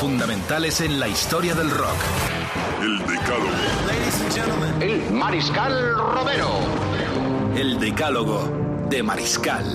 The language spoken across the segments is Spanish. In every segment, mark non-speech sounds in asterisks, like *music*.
Fundamentales en la historia del rock. El Decálogo. El Mariscal Romero. El decálogo de Mariscal.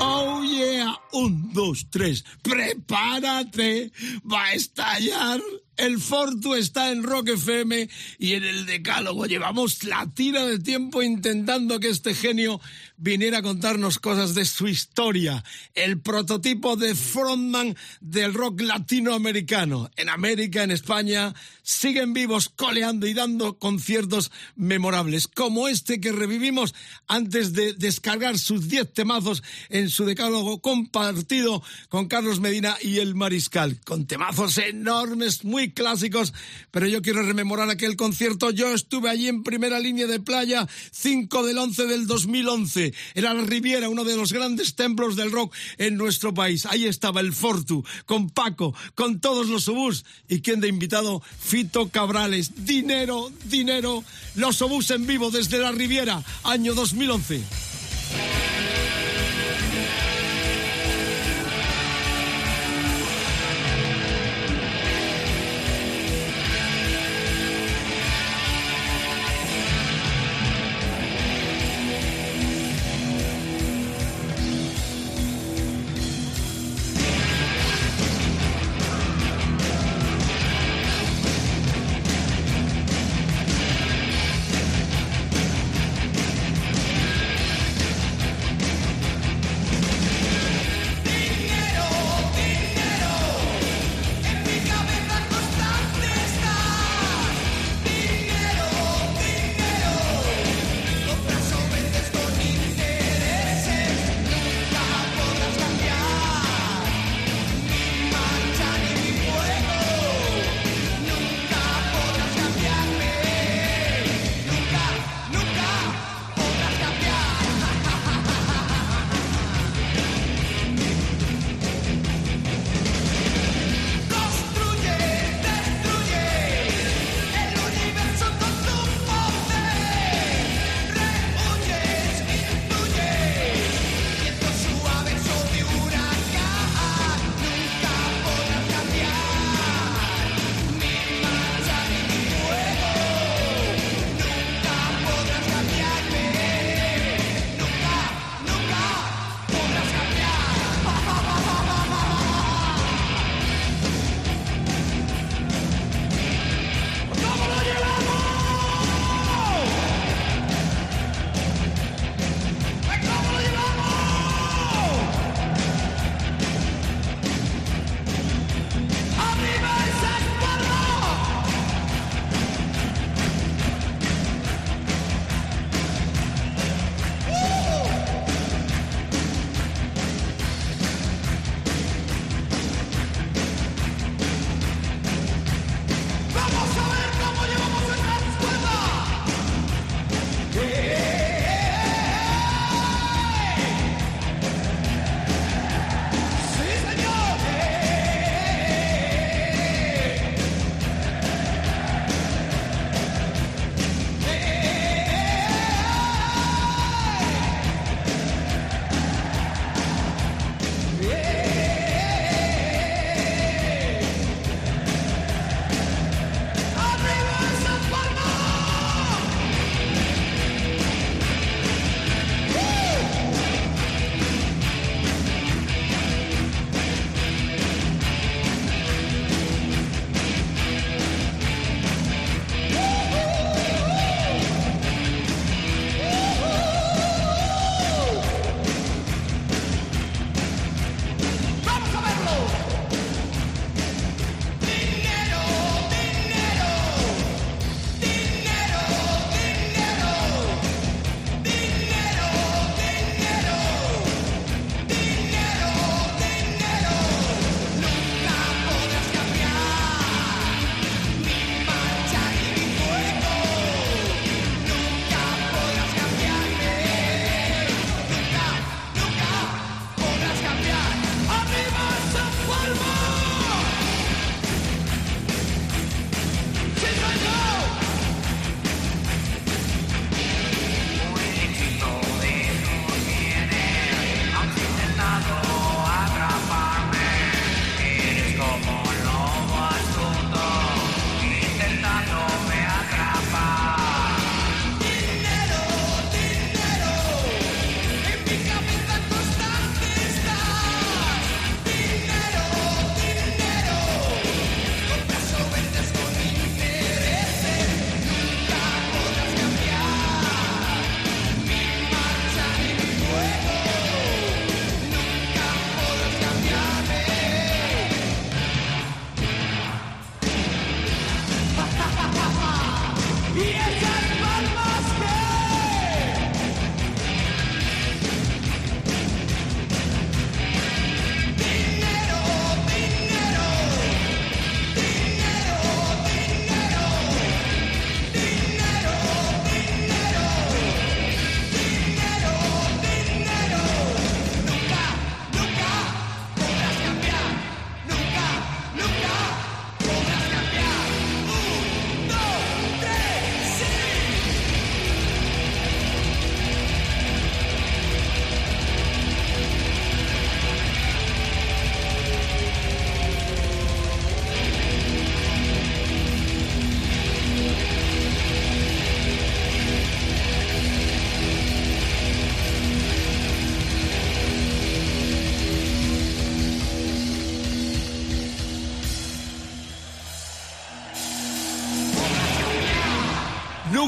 Oh yeah, un, dos, tres, prepárate, va a estallar. El Fortu está en Rock FM y en el Decálogo llevamos la tira de tiempo intentando que este genio viniera a contarnos cosas de su historia. El prototipo de frontman del rock latinoamericano. En América, en España, siguen vivos coleando y dando conciertos memorables, como este que revivimos antes de descargar sus 10 temazos en su decálogo compartido con Carlos Medina y el Mariscal, con temazos enormes, muy clásicos, pero yo quiero rememorar aquel concierto. Yo estuve allí en primera línea de playa, 5 del 11 del 2011. Era la Riviera, uno de los grandes templos del rock en nuestro país. Ahí estaba el Fortu, con Paco, con todos los obús. ¿Y quién de invitado? Fito Cabrales. Dinero, dinero. Los obús en vivo desde la Riviera, año 2011.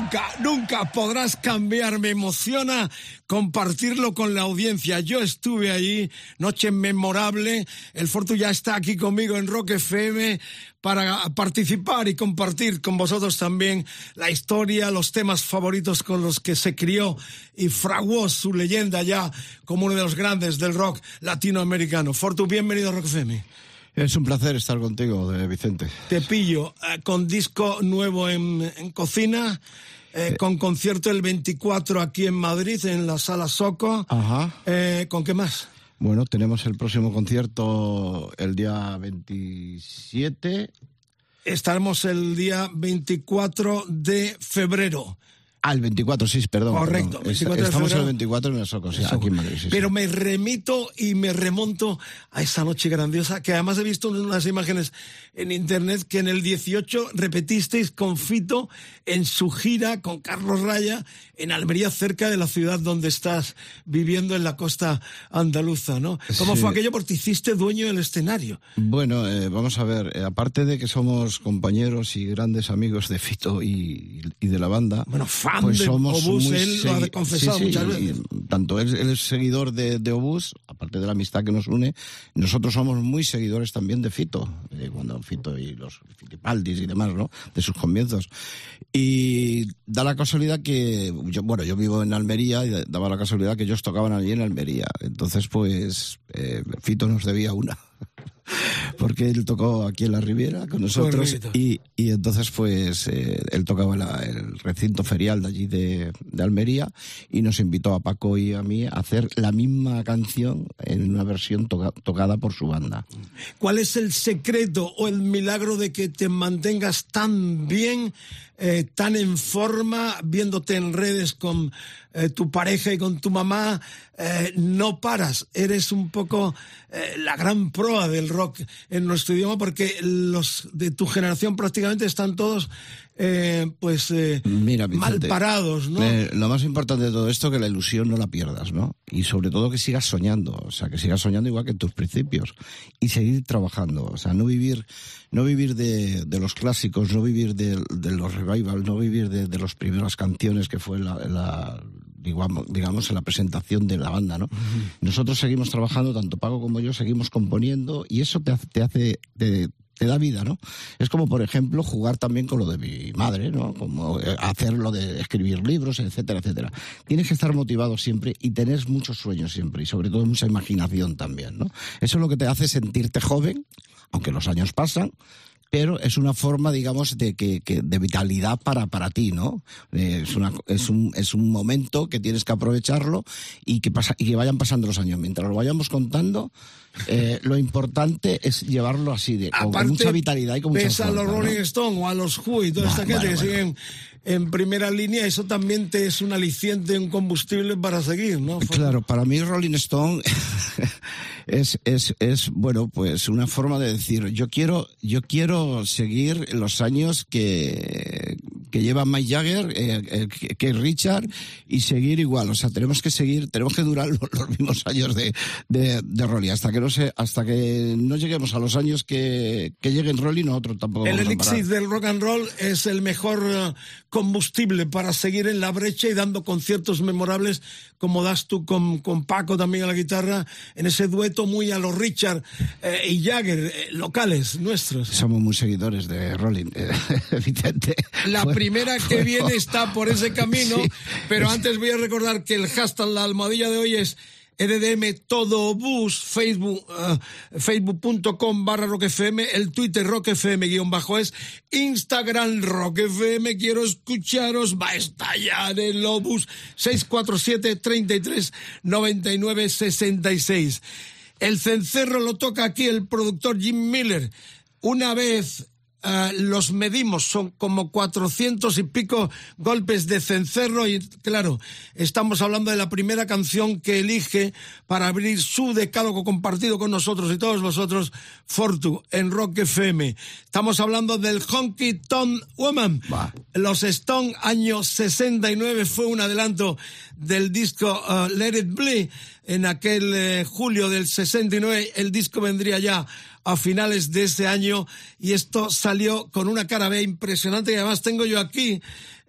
Nunca, nunca podrás cambiar. Me emociona compartirlo con la audiencia. Yo estuve allí, noche memorable. El Fortu ya está aquí conmigo en Rock FM para participar y compartir con vosotros también la historia, los temas favoritos con los que se crió y fraguó su leyenda ya como uno de los grandes del rock latinoamericano. Fortu, bienvenido a Rock FM. Es un placer estar contigo, Vicente. Te pillo eh, con disco nuevo en, cocina. Eh, con concierto el 24 aquí en Madrid, en la Sala Soco. Ajá. Eh, ¿Con qué más? Bueno, tenemos el próximo concierto el día 27. Estaremos el día 24 de febrero. Al 24, sí, perdón. Correcto. Estamos el 24 en el Soco, sí, aquí en Madrid. Pero me remito y me remonto a esa noche grandiosa, que además he visto unas imágenes en internet que en el 18 repetisteis con Fito en su gira con Carlos Raya en Almería, cerca de la ciudad donde estás viviendo en la costa andaluza, ¿no? ¿Cómo fue aquello? Porque hiciste dueño del escenario. Bueno, eh, vamos a ver, eh, aparte de que somos compañeros y grandes amigos de Fito y, de la banda. Bueno, fan pues de somos Obús, él lo ha confesado muchas veces. tanto él, es seguidor de, de, Obús, aparte de la amistad que nos une, nosotros somos muy seguidores también de Fito, eh, cuando Fito y los Fitipaldis y demás, ¿no? De sus comienzos. Y da la casualidad que, yo, bueno, yo vivo en Almería y daba la casualidad que ellos tocaban allí en Almería. Entonces, pues, eh, Fito nos debía una *laughs* porque él tocó aquí en la Riviera con nosotros y, y, entonces pues eh, él tocaba el recinto ferial de allí de, Almería y nos invitó a Paco y a mí a hacer la misma canción en una versión tocada por su banda. ¿Cuál es el secreto o el milagro de que te mantengas tan bien eh, tan en forma, viéndote en redes con eh, tu pareja y con tu mamá, eh, no paras. Eres un poco la gran proa del rock en nuestro idioma porque los de tu generación prácticamente están todos pues mal parados, ¿no? lo más importante de todo esto es que la ilusión no la pierdas, ¿no? Y sobre todo que sigas soñando, o sea, que sigas soñando igual que en tus principios y seguir trabajando, o sea, no vivir no vivir de, los clásicos, no vivir de, los revival, no vivir de, de las primeras canciones que fue la, digamos, en la presentación de la banda, ¿no? Nosotros seguimos trabajando, tanto Pago como yo, seguimos componiendo y eso te hace, te hace, te, da vida, ¿no? Es como, por ejemplo, jugar también con lo de mi madre, ¿no? Como eh, hacer lo de escribir libros, etcétera, etcétera. Tienes que estar motivado siempre y tener muchos sueños siempre y sobre todo mucha imaginación también, ¿no? Eso es lo que te hace sentirte joven aunque los años pasan, pero es una forma, digamos, de, que, de vitalidad para, para ti, ¿no? Eh, es, una, es, un, es un momento que tienes que aprovecharlo y que, pasa, y que vayan pasando los años. Mientras lo vayamos contando, eh, lo importante es llevarlo así, de, con, mucha vitalidad y con mucha fuerza, a los Rolling Stones o a los Who y toda esta gente que siguen en primera línea, eso también te es un aliciente, un combustible para seguir, ¿no? Claro, para mí Rolling Stone *laughs* es, es, es, bueno, pues una forma de decir, yo quiero, yo quiero seguir los años que, que lleva Mike Jagger, eh, eh, que Richard, y seguir igual. O sea, tenemos que seguir, tenemos que durar los, mismos años de, de, de Rolling, hasta que no sé, hasta que no lleguemos a los años que, que lleguen Rolling, nosotros tampoco. El elixir del rock and roll es el mejor eh, combustible para seguir en la brecha y dando conciertos memorables como das tú con, con Paco también a la guitarra, en ese dueto muy a los Richard eh, y Jagger, eh, locales nuestros. Somos muy seguidores de Rolling, eh, *laughs* evidente. La primera que viene está por ese camino, pero antes voy a recordar que el hashtag, la almohadilla de hoy es RDM Todo Bus, Facebook, uh, facebook.com barra roquefm, el Twitter roquefm guion bajo es, Instagram roquefm, quiero escucharos, va a estallar el Obus, 647 33 99 66. El cencerro lo toca aquí el productor Jim Miller. Una vez eh, los medimos, son como cuatrocientos y pico golpes de cencerro y claro, estamos hablando de la primera canción que elige para abrir su decálogo compartido con nosotros y todos vosotros, Fortu, en Rock FM. Estamos hablando del Honky Tonk Woman. Los Stone, año 69, fue un adelanto del disco uh, Let It Bleed en aquel eh, julio del 69. El disco vendría ya a finales de ese año y esto salió con una cara B impresionante. Y además tengo yo aquí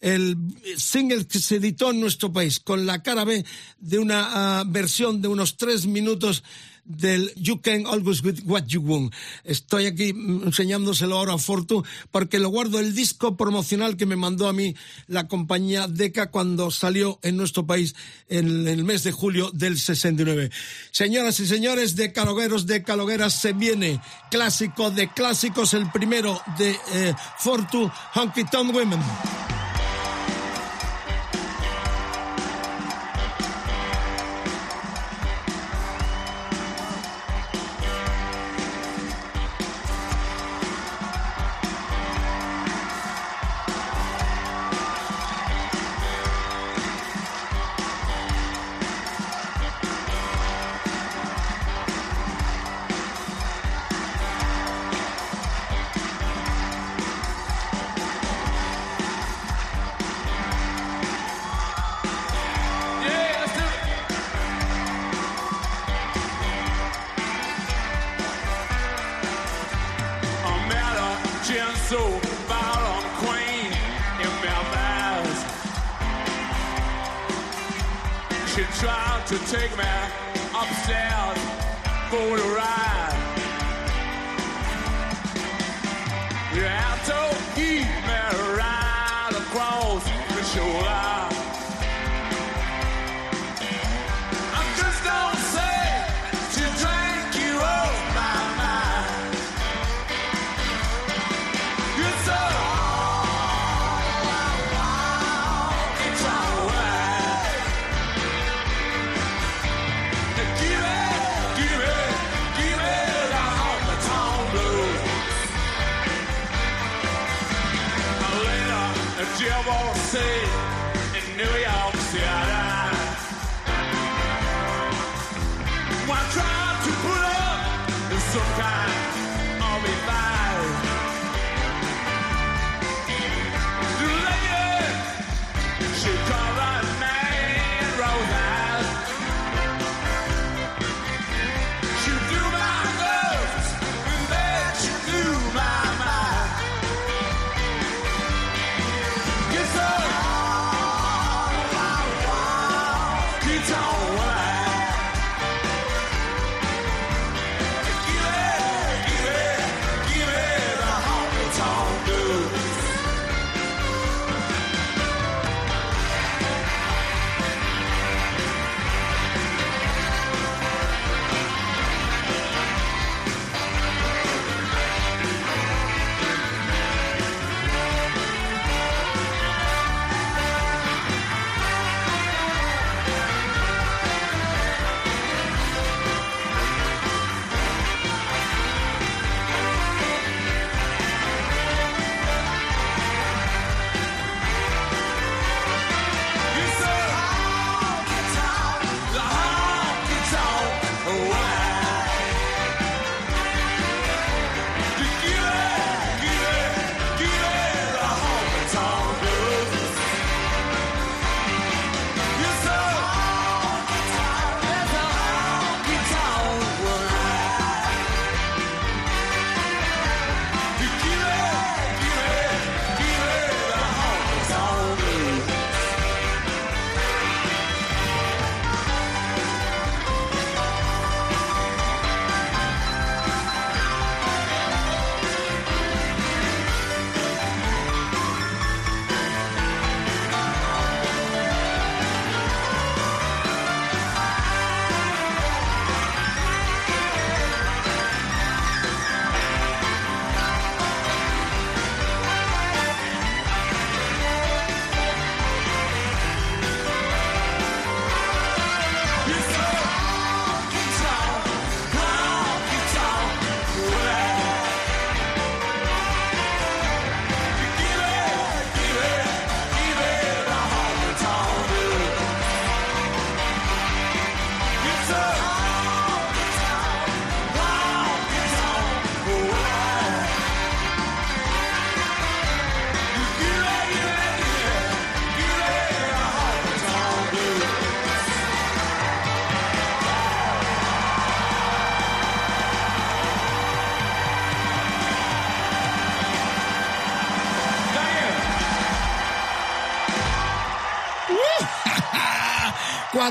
el single que se editó en nuestro país con la cara B de una ah, versión de unos tres minutos del You Can Always Get What You Want. Estoy aquí enseñándoselo ahora a Fortu porque lo guardo el disco promocional que me mandó a mí la compañía Deca cuando salió en nuestro país en el mes de julio del 69. Señoras y señores de Calogueros, de Calogueras, se viene clásico de clásicos, el primero de eh, Fortu, Honky Tonk Women. Try to take me upstairs for a ride.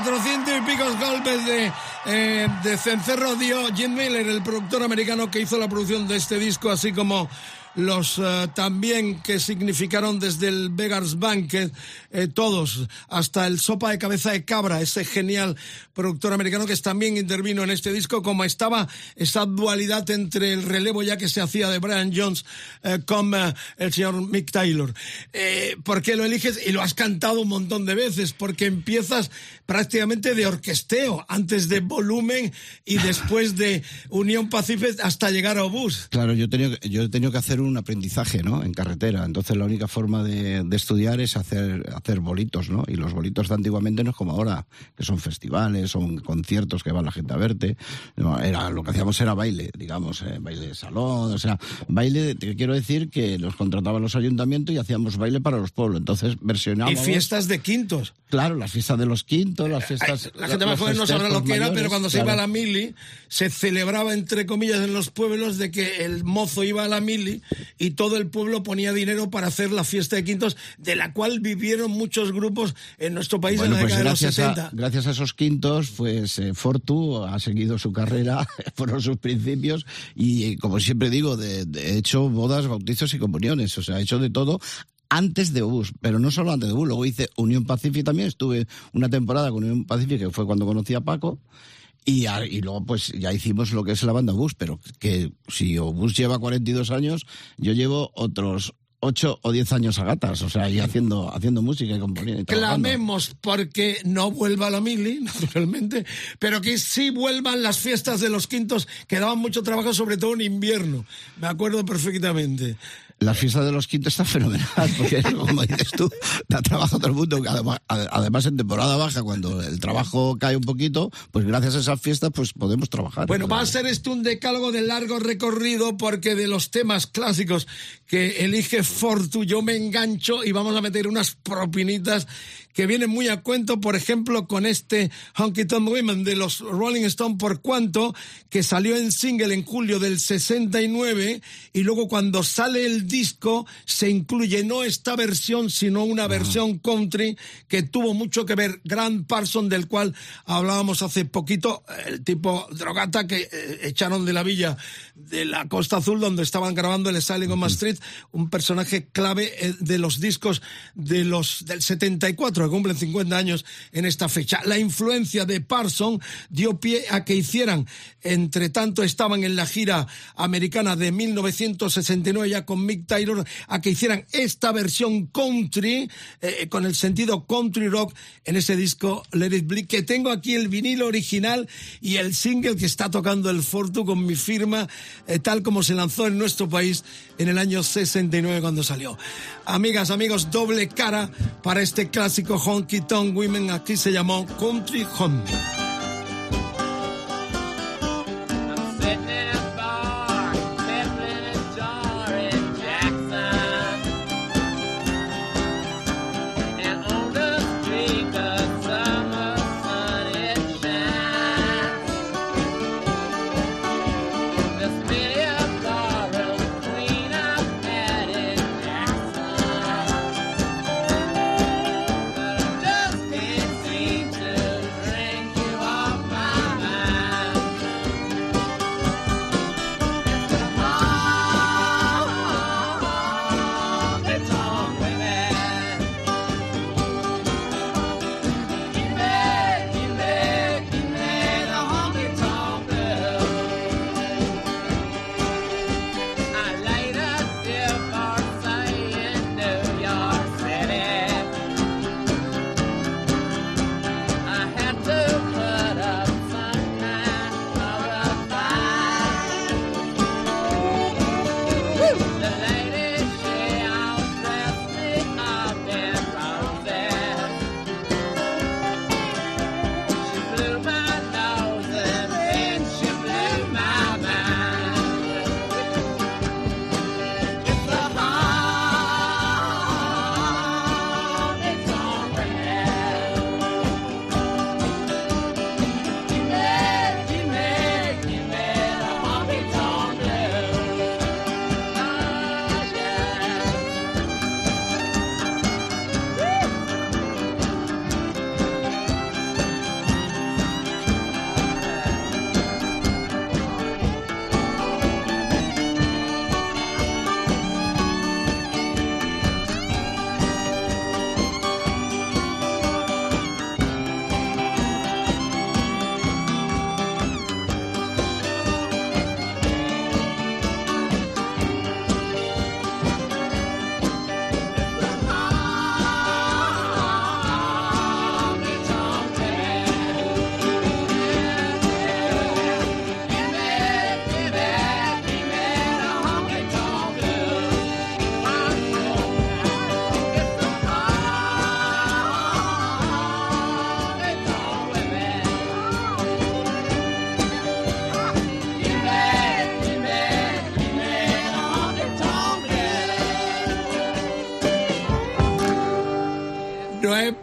400 y picos golpes de, eh, de cencerro dio Jim Miller, el productor americano que hizo la producción de este disco, así como los uh, también que significaron desde el Vegas Banquet, eh, todos, hasta el Sopa de Cabeza de Cabra, ese genial productor americano que también intervino en este disco, como estaba esa dualidad entre el relevo ya que se hacía de Brian Jones eh, con uh, el señor Mick Taylor. Eh, ¿Por qué lo eliges? Y lo has cantado un montón de veces, porque empiezas prácticamente de orquesteo, antes de volumen y *laughs* después de Unión Pacific hasta llegar a Obús. Claro, yo he tenido, yo he tenido que hacer un aprendizaje, ¿no? En carretera. Entonces la única forma de, de, estudiar es hacer, hacer bolitos, ¿no? Y los bolitos de antiguamente no es como ahora, que son festivales, son conciertos que va la gente a verte. No, era, lo que hacíamos era baile, digamos, eh, baile de salón, o sea, baile, te quiero decir que los contrataban los ayuntamientos y hacíamos baile para los pueblos. Entonces versionábamos... Y fiestas de quintos. Claro, las fiestas de los quintos, las fiestas... La gente más joven no sabrá lo que mayores, era, pero cuando se iba a la mili, se celebraba, entre comillas, en los pueblos de que el mozo iba a la mili y todo el pueblo ponía dinero para hacer la fiesta de quintos, de la cual vivieron muchos grupos en nuestro país bueno, en la pues década de los 70. A, gracias a esos quintos, pues eh, Fortu ha seguido su carrera, *laughs* fueron sus principios, y como siempre digo, de, de hecho bodas, bautizos y comuniones, o sea, ha hecho de todo antes de Bus, pero no solo antes de Bus, luego hice Unión Pacific también, estuve una temporada con Unión Pacific, que fue cuando conocí a Paco, y, y, luego pues ya hicimos lo que es la banda Bus, pero que si Bus lleva 42 años, yo llevo otros 8 o 10 años a gatas, o sea, y haciendo, haciendo música y componiendo. Y Clamemos porque no vuelva la mili, *laughs* naturalmente, pero que sí vuelvan las fiestas de los quintos, que daban mucho trabajo, sobre todo en invierno. Me acuerdo perfectamente. La fiesta de los quintos está fenomenal, porque *laughs* como dices tú, da trabajo a todo el mundo. Además, además, en temporada baja, cuando el trabajo cae un poquito, pues gracias a esas fiestas, pues podemos trabajar. Bueno, va a ser esto un decálogo de largo recorrido, porque de los temas clásicos que elige Fortu, yo me engancho y vamos a meter unas propinitas que vienen muy a cuento, por ejemplo, con este Honky Tonk Women de los Rolling Stones, por cuanto, que salió en single en julio del 69, y luego cuando sale el disco se incluye no esta versión, sino una versión country que tuvo mucho que ver Grant Parson, del cual hablábamos hace poquito, el tipo drogata que eh, echaron de la villa de la Costa Azul, donde estaban grabando el Sailing on Street, un personaje clave eh, de los discos de los del 74 cumplen 50 años en esta fecha. La influencia de Parson dio pie a que hicieran, entre tanto estaban en la gira americana de 1969 ya con Mick Taylor, a que hicieran esta versión country, eh, con el sentido country rock en ese disco Let It Bleed, que tengo aquí el vinilo original y el single que está tocando el Fortu con mi firma, eh, tal como se lanzó en nuestro país en el año 69 cuando salió. Amigas, amigos, doble cara para este clásico Honky Tonk Women, aquí se llamó Country Home.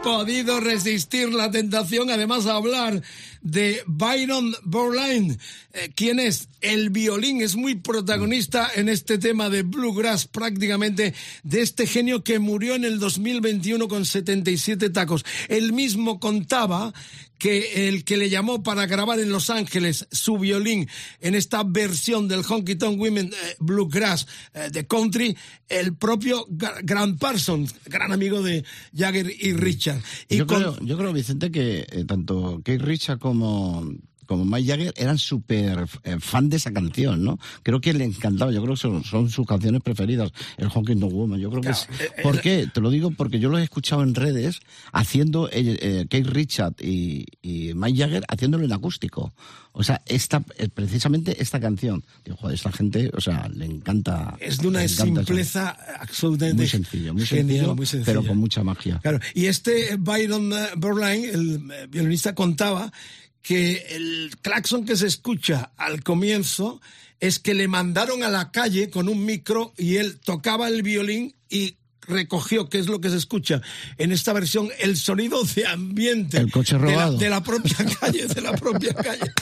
Podido resistir la tentación, además, a hablar de Byron Borlaine, eh, quien es el violín, es muy protagonista en este tema de Bluegrass, prácticamente de este genio que murió en el 2021 con 77 tacos. Él mismo contaba que el que le llamó para grabar en Los Ángeles su violín en esta versión del Honky Tonk Women eh, Bluegrass eh, de country, el propio Grant Parsons, gran amigo de Jagger y Richard. Y yo, creo, yo creo, Vicente, que eh, tanto Keith Richard como como Mike Jagger eran súper eh, fan de esa canción, ¿no? Creo que le encantaba, yo creo que son, sus canciones preferidas, el Honky No Woman, yo creo que es... Eh, eh, ¿Por qué? Te lo digo porque yo lo he escuchado en redes haciendo eh, Kate Richard y, Mike Jagger haciéndolo en acústico. O sea, esta, precisamente esta canción. Digo, joder, esta gente, o sea, le encanta. Es de una simpleza absolutamente. Muy sencillo, muy sencillo, pero con mucha magia. Claro, y este Byron Berline, el violinista, contaba que el claxon que se escucha al comienzo es que le mandaron a la calle con un micro y él tocaba el violín y recogió, que es lo que se escucha en esta versión, el sonido de ambiente. El coche robado. De la, propia *laughs* calle, de la propia calle.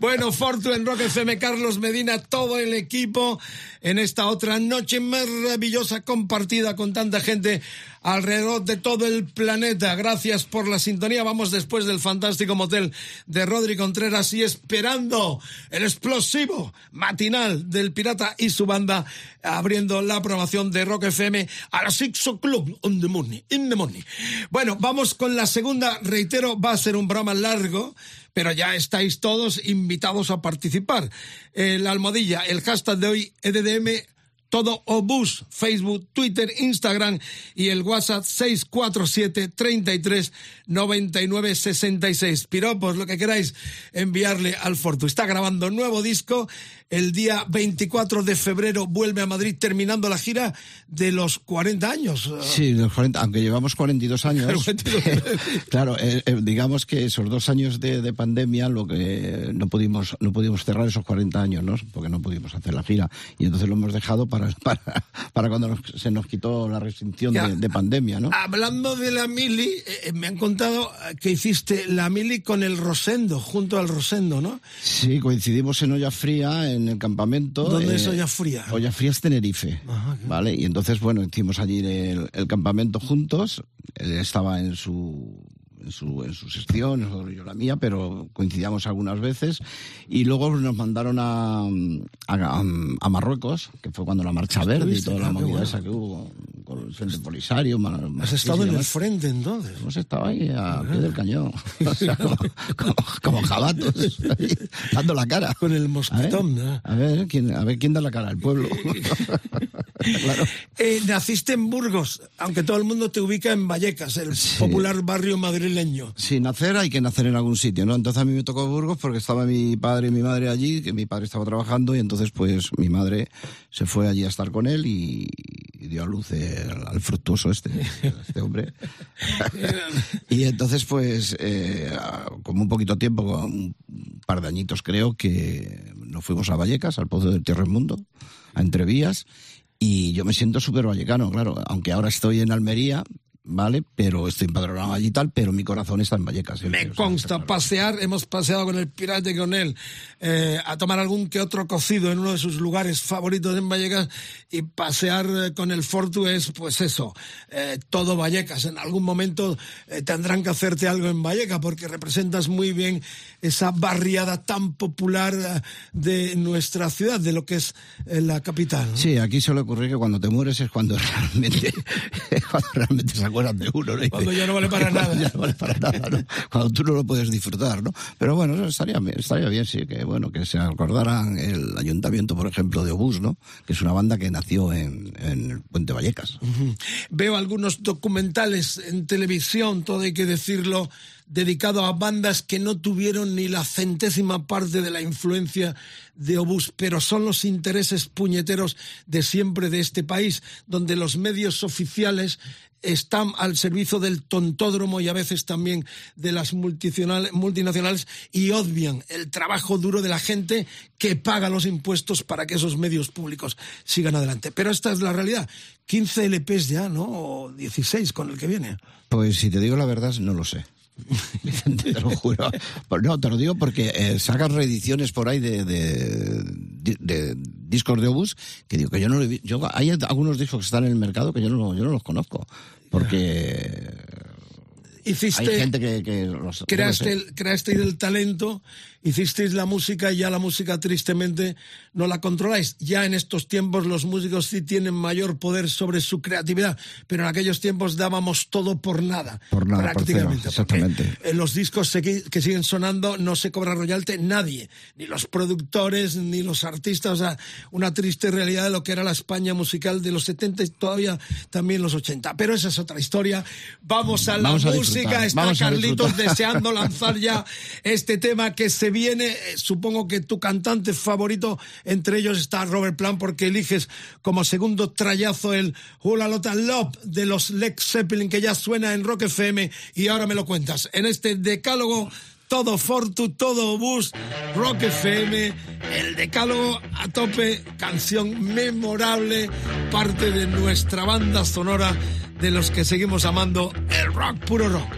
Bueno, Fortu en Rock FM, Carlos Medina, todo el equipo en esta otra noche maravillosa compartida con tanta gente alrededor de todo el planeta. Gracias por la sintonía. Vamos después del fantástico motel de Rodri Contreras y esperando el explosivo matinal del Pirata y su banda abriendo la programación de Rock FM a las Six Club on the morning, in the morning. Bueno, vamos con la segunda. Reitero, va a ser un programa largo pero ya estáis todos invitados a participar. La almohadilla, el hashtag de hoy, EDDM todo Obús, Facebook, Twitter, Instagram y el WhatsApp 647 33 99 66. Piropos, lo que queráis enviarle al Fortu. Está grabando nuevo disco. El día 24 de febrero vuelve a Madrid terminando la gira de los 40 años. Sí, de los 40, aunque llevamos 42 años. *laughs* *laughs* claro, eh, eh, digamos que esos dos años de, pandemia lo que no pudimos no pudimos cerrar esos 40 años, ¿no? Porque no pudimos hacer la gira y entonces lo hemos dejado para *laughs* para, para, cuando se nos quitó la restricción de, pandemia, ¿no? Hablando de la mili, eh, eh, me han contado que hiciste la mili con el Rosendo, junto al Rosendo, ¿no? Sí, coincidimos en Olla Fría, en el campamento. ¿Dónde es eh, Olla Fría? Olla Fría es Tenerife, ¿vale? Y entonces, bueno, hicimos allí el, el campamento juntos, él estaba en su en su, en su sección, yo la mía, pero coincidíamos algunas veces. Y luego nos mandaron a, a, Marruecos, que fue cuando la Marcha Verde y toda la movida esa que hubo con el Frente Polisario. ¿Has estado en el frente entonces? Hemos estado ahí a pie del cañón, *laughs* como, jabatos, dando la cara. Con el mosquetón. A ver, ¿quién, a ver quién da la cara, el pueblo. *laughs* Eh, naciste en Burgos, aunque todo el mundo te ubica en Vallecas, el popular barrio madrileño. Sí, nacer hay que nacer en algún sitio, ¿no? Entonces a mí me tocó Burgos porque estaba mi padre y mi madre allí, que mi padre estaba trabajando y entonces pues mi madre se fue allí a estar con él y, dio a luz al, fructuoso este, este hombre. *laughs* *laughs* y entonces pues eh, como un poquito tiempo, un par de añitos creo, que nos fuimos a Vallecas, al Pozo del Mundo, a Entrevías y yo me siento súper vallecano, claro, aunque ahora estoy en Almería, ¿vale? Pero estoy empadronado allí y tal, pero mi corazón está en Vallecas. Me consta pasear, hemos paseado con el pirate con él, eh, a tomar algún que otro cocido en uno de sus lugares favoritos en Vallecas y pasear eh, con el Fortu es, pues eso, eh, todo Vallecas. En algún momento tendrán que hacerte algo en Vallecas porque representas muy bien esa barriada tan popular de nuestra ciudad, de lo que es la capital. Sí, aquí suele ocurrir que cuando te mueres es cuando *laughs* realmente, cuando realmente se acuerdan de uno. Cuando ya no vale para *laughs* nada. Ya no vale para nada, ¿no? Cuando tú no lo puedes disfrutar, ¿no? Pero bueno, estaría bien, estaría bien, sí, que bueno, que se acordaran el ayuntamiento, por ejemplo, de Obús, ¿no? Que es una banda que nació en, en Puente Vallecas. Veo algunos documentales en televisión, todo hay que decirlo, dedicado a bandas que no tuvieron ni la centésima parte de la influencia de Obús, pero son los intereses puñeteros de siempre de este país, donde los medios oficiales están al servicio del tontódromo y a veces también de las multinacionales y obvian el trabajo duro de la gente que paga los impuestos para que esos medios públicos sigan adelante. Pero esta es la realidad. 15 LPs ya, ¿no? O 16 con el que viene. Pues si te digo la verdad, no lo sé. Te lo juro. No, te lo digo porque eh, sacan reediciones por ahí de, de, discos de obús que digo que yo no lo he Yo, hay algunos discos que están en el mercado que yo no, yo no los conozco. Porque hiciste, hay gente que, que los, creaste, el, creaste el talento hicisteis la música y ya la música tristemente no la controláis. Ya en estos tiempos los músicos sí tienen mayor poder sobre su creatividad, pero en aquellos tiempos dábamos todo por nada. Por nada, prácticamente. exactamente. En los discos que siguen sonando no se cobra royalty nadie, ni los productores, ni los artistas. O sea, una triste realidad de lo que era la España musical de los 70 y todavía también los 80. Pero esa es otra historia. Vamos a la música. Está Carlitos *laughs* deseando lanzar ya este tema que se viene, eh, supongo que tu cantante favorito, entre ellos está Robert Plant, porque eliges como segundo trayazo el Hula Lota Love de los Lex Zeppelin, que ya suena en Rock FM, y ahora me lo cuentas. En este decálogo todo Fortu, todo Bus, Rock FM, el decálogo a tope, canción memorable, parte de nuestra banda sonora de los que seguimos amando el rock puro rock.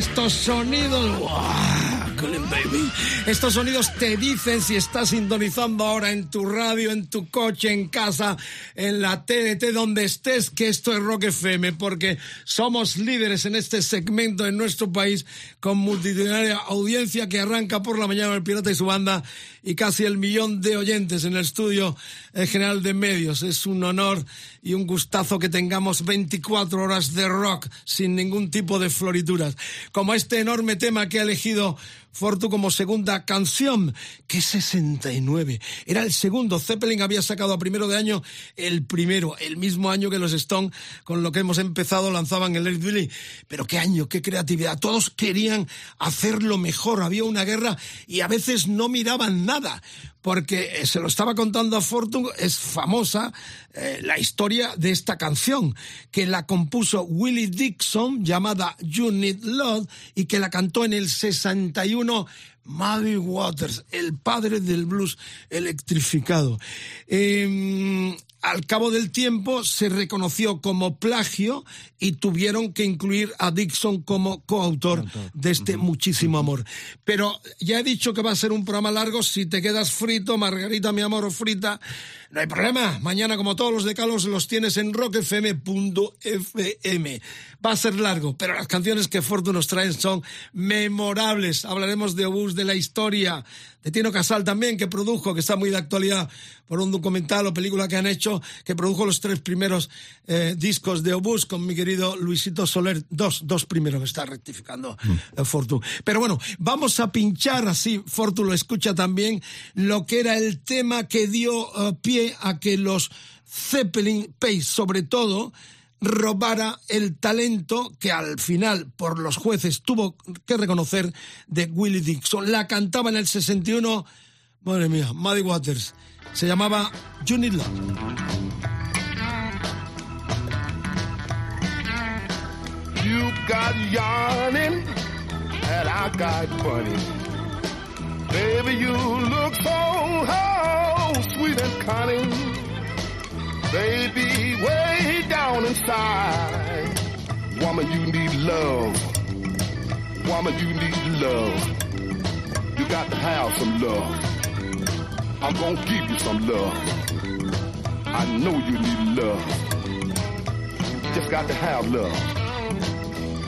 Estos sonidos. Estos sonidos te dicen si estás sintonizando ahora en tu radio, en tu coche, en casa, en la TDT, donde estés, que esto es Rock FM, porque somos líderes en este segmento en nuestro país con multitudinaria audiencia que arranca por la mañana el Pirata y su banda y casi el millón de oyentes en el estudio general de medios. Es un honor y un gustazo que tengamos 24 horas de rock sin ningún tipo de florituras. Como este enorme tema que ha elegido Fortu como segunda canción, que 69. Era el segundo. Zeppelin había sacado a primero de año el primero, el mismo año que los Stone, con lo que hemos empezado, lanzaban el Led Billy. Pero qué año, qué creatividad. Todos querían hacerlo mejor. Había una guerra y a veces no miraban nada porque eh, se lo estaba contando a Fortune, es famosa eh, la historia de esta canción, que la compuso Willie Dixon, llamada You Need Love, y que la cantó en el 61 Muddy Waters, el padre del blues electrificado. Em, al cabo del tiempo se reconoció como plagio y tuvieron que incluir a Dixon como coautor de este Muchísimo Amor. Pero ya he dicho que va a ser un programa largo. Si te quedas frito, Margarita, mi amor, o frita, no hay problema. Mañana, como todos los decalos, los tienes en rockfm.fm. Va a ser largo, pero las canciones que Fortune nos traen son memorables. Hablaremos de Obús, de la historia, de Tino Casal también, que produjo, que está muy de actualidad por un documental o película que han hecho, que produjo los tres primeros eh, discos de Obús con mi querido Luisito Soler. Dos, dos primeros, me está rectificando mm. Eh, Fortu. Pero bueno, vamos a pinchar así, Fortu lo escucha también, lo que era el tema que dio eh, pie a que los Zeppelin Pace, sobre todo, robara el talento que al final por los jueces tuvo que reconocer de Willie Dixon. La cantaba en el 61, madre mía, Muddy Waters. Se llamaba You Love. You got yarning and I got funny. Baby, you look so sweet and cunning. Baby, way down inside. Woman, you need love. Woman, you need love. You got to have some love. I'm gonna give you some love. I know you need love. Just got to have love.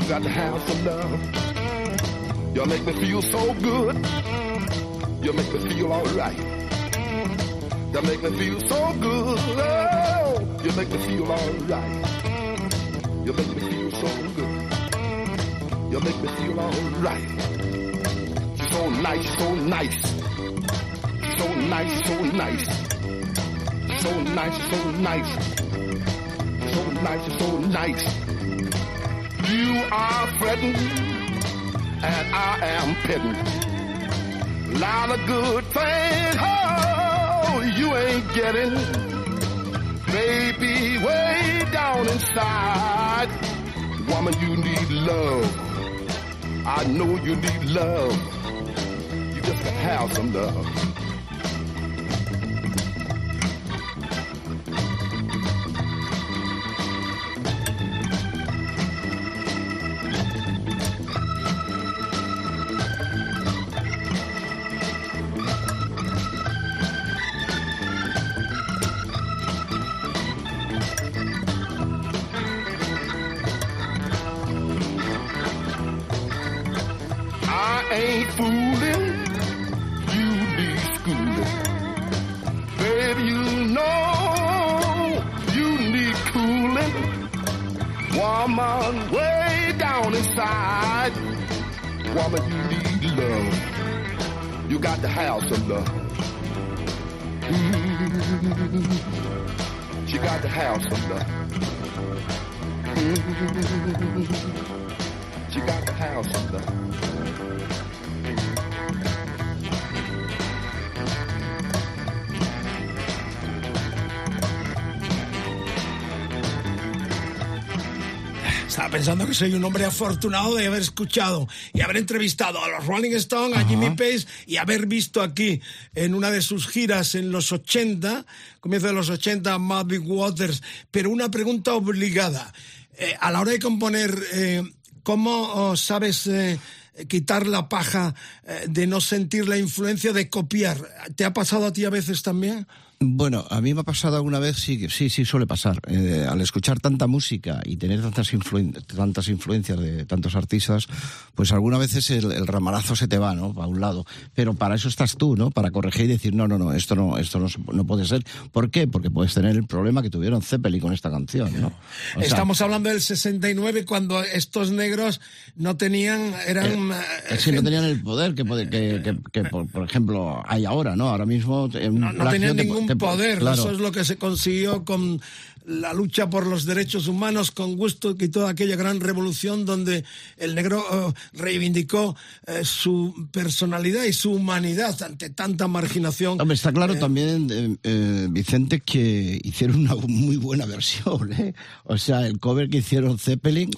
You got to have some love. Y'all make me feel so good. You make me feel alright. You make me feel so good. Oh, you make me feel alright. Mm. You make me feel so good. Mm. You make me feel alright. So nice, so nice. So nice, so nice. So nice, so nice. So nice, so nice. You are fretting, and I am petting. Lot of good things. Oh, Oh, you ain't getting, baby, way down inside. Woman, you need love. I know you need love. You just have some love. Pensando que soy un hombre afortunado de haber escuchado y haber entrevistado a los Rolling Stones, a Jimmy Page y haber visto aquí en una de sus giras en los 80, comienzo de los 80, Muddy Waters. Pero una pregunta obligada. Eh, a la hora de componer eh, ¿cómo oh, sabes eh, quitar la paja de no sentir la influencia de copiar? ¿Te ha pasado a ti a veces también? Bueno, a mí me ha pasado alguna vez, sí, sí, sí suele pasar. Eh, al escuchar tanta música y tener tantas, tantas influencias de tantos artistas, pues algunas veces el, el, ramalazo se te va, ¿no? A un lado. Pero para eso estás tú, ¿no? Para corregir y decir, no, no, no, esto no, esto no, no puede ser. ¿Por qué? Porque puedes tener el problema que tuvieron Zeppelin con esta canción, ¿no? O Estamos sea, hablando del 69 cuando estos negros no tenían, eran... Eh, eh, sí, no tenían el poder que, que, que, que por, por, ejemplo, hay ahora, ¿no? Ahora mismo... no, no tenían ningún poder. Claro. Eso es lo que se consiguió con la lucha por los derechos humanos, con gusto y toda aquella gran revolución donde el negro uh, reivindicó uh, su personalidad y su humanidad ante tanta marginación. Hombre, está claro eh, también, eh, Vicente, que hicieron una muy buena versión. ¿eh? O sea, el cover que hicieron Zeppelin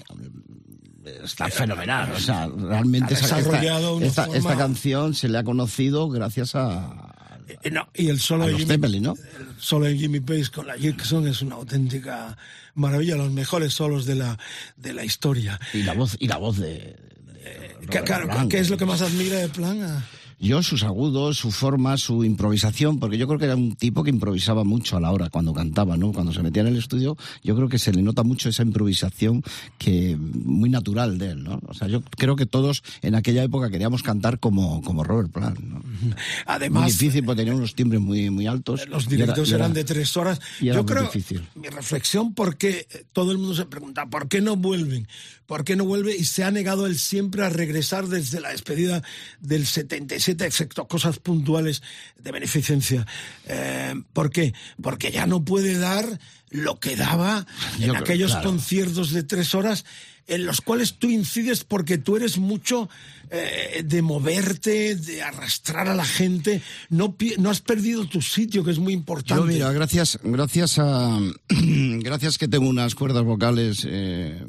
está fenomenal. O sea, realmente esa, esta, esta, esta, canción se le ha conocido gracias a, eh, no, y el solo, de Jimmy, Zeppelin, ¿no? el solo de Jimmy Page con la Gibson es una auténtica maravilla, los mejores solos de la, de la historia. Y la voz, y la voz de... de eh, claro, Blanc, ¿qué es lo que más admira de Plan? Yo, sus agudos, su forma, su improvisación, porque yo creo que era un tipo que improvisaba mucho a la hora cuando cantaba, ¿no? Cuando se metía en el estudio, yo creo que se le nota mucho esa improvisación que muy natural de él, ¿no? O sea, yo creo que todos en aquella época queríamos cantar como, como Robert Plant, ¿no? *laughs* Además... Muy difícil porque tenía unos timbres muy, muy altos. Los directos era, eran de tres horas. yo creo, difícil. mi reflexión, porque todo el mundo se pregunta, ¿por qué no vuelven? ¿Por qué no vuelve? Y se ha negado él siempre a regresar desde la despedida del 77, excepto cosas puntuales de beneficencia. Eh, ¿Por qué? Porque ya no puede dar lo que daba en aquellos claro. conciertos de tres horas en los cuales tú incides porque tú eres mucho eh, de moverte, de arrastrar a la gente. No, no has perdido tu sitio, que es muy importante. Yo, mira, gracias, gracias a. *clears throat* gracias que tengo unas cuerdas vocales eh,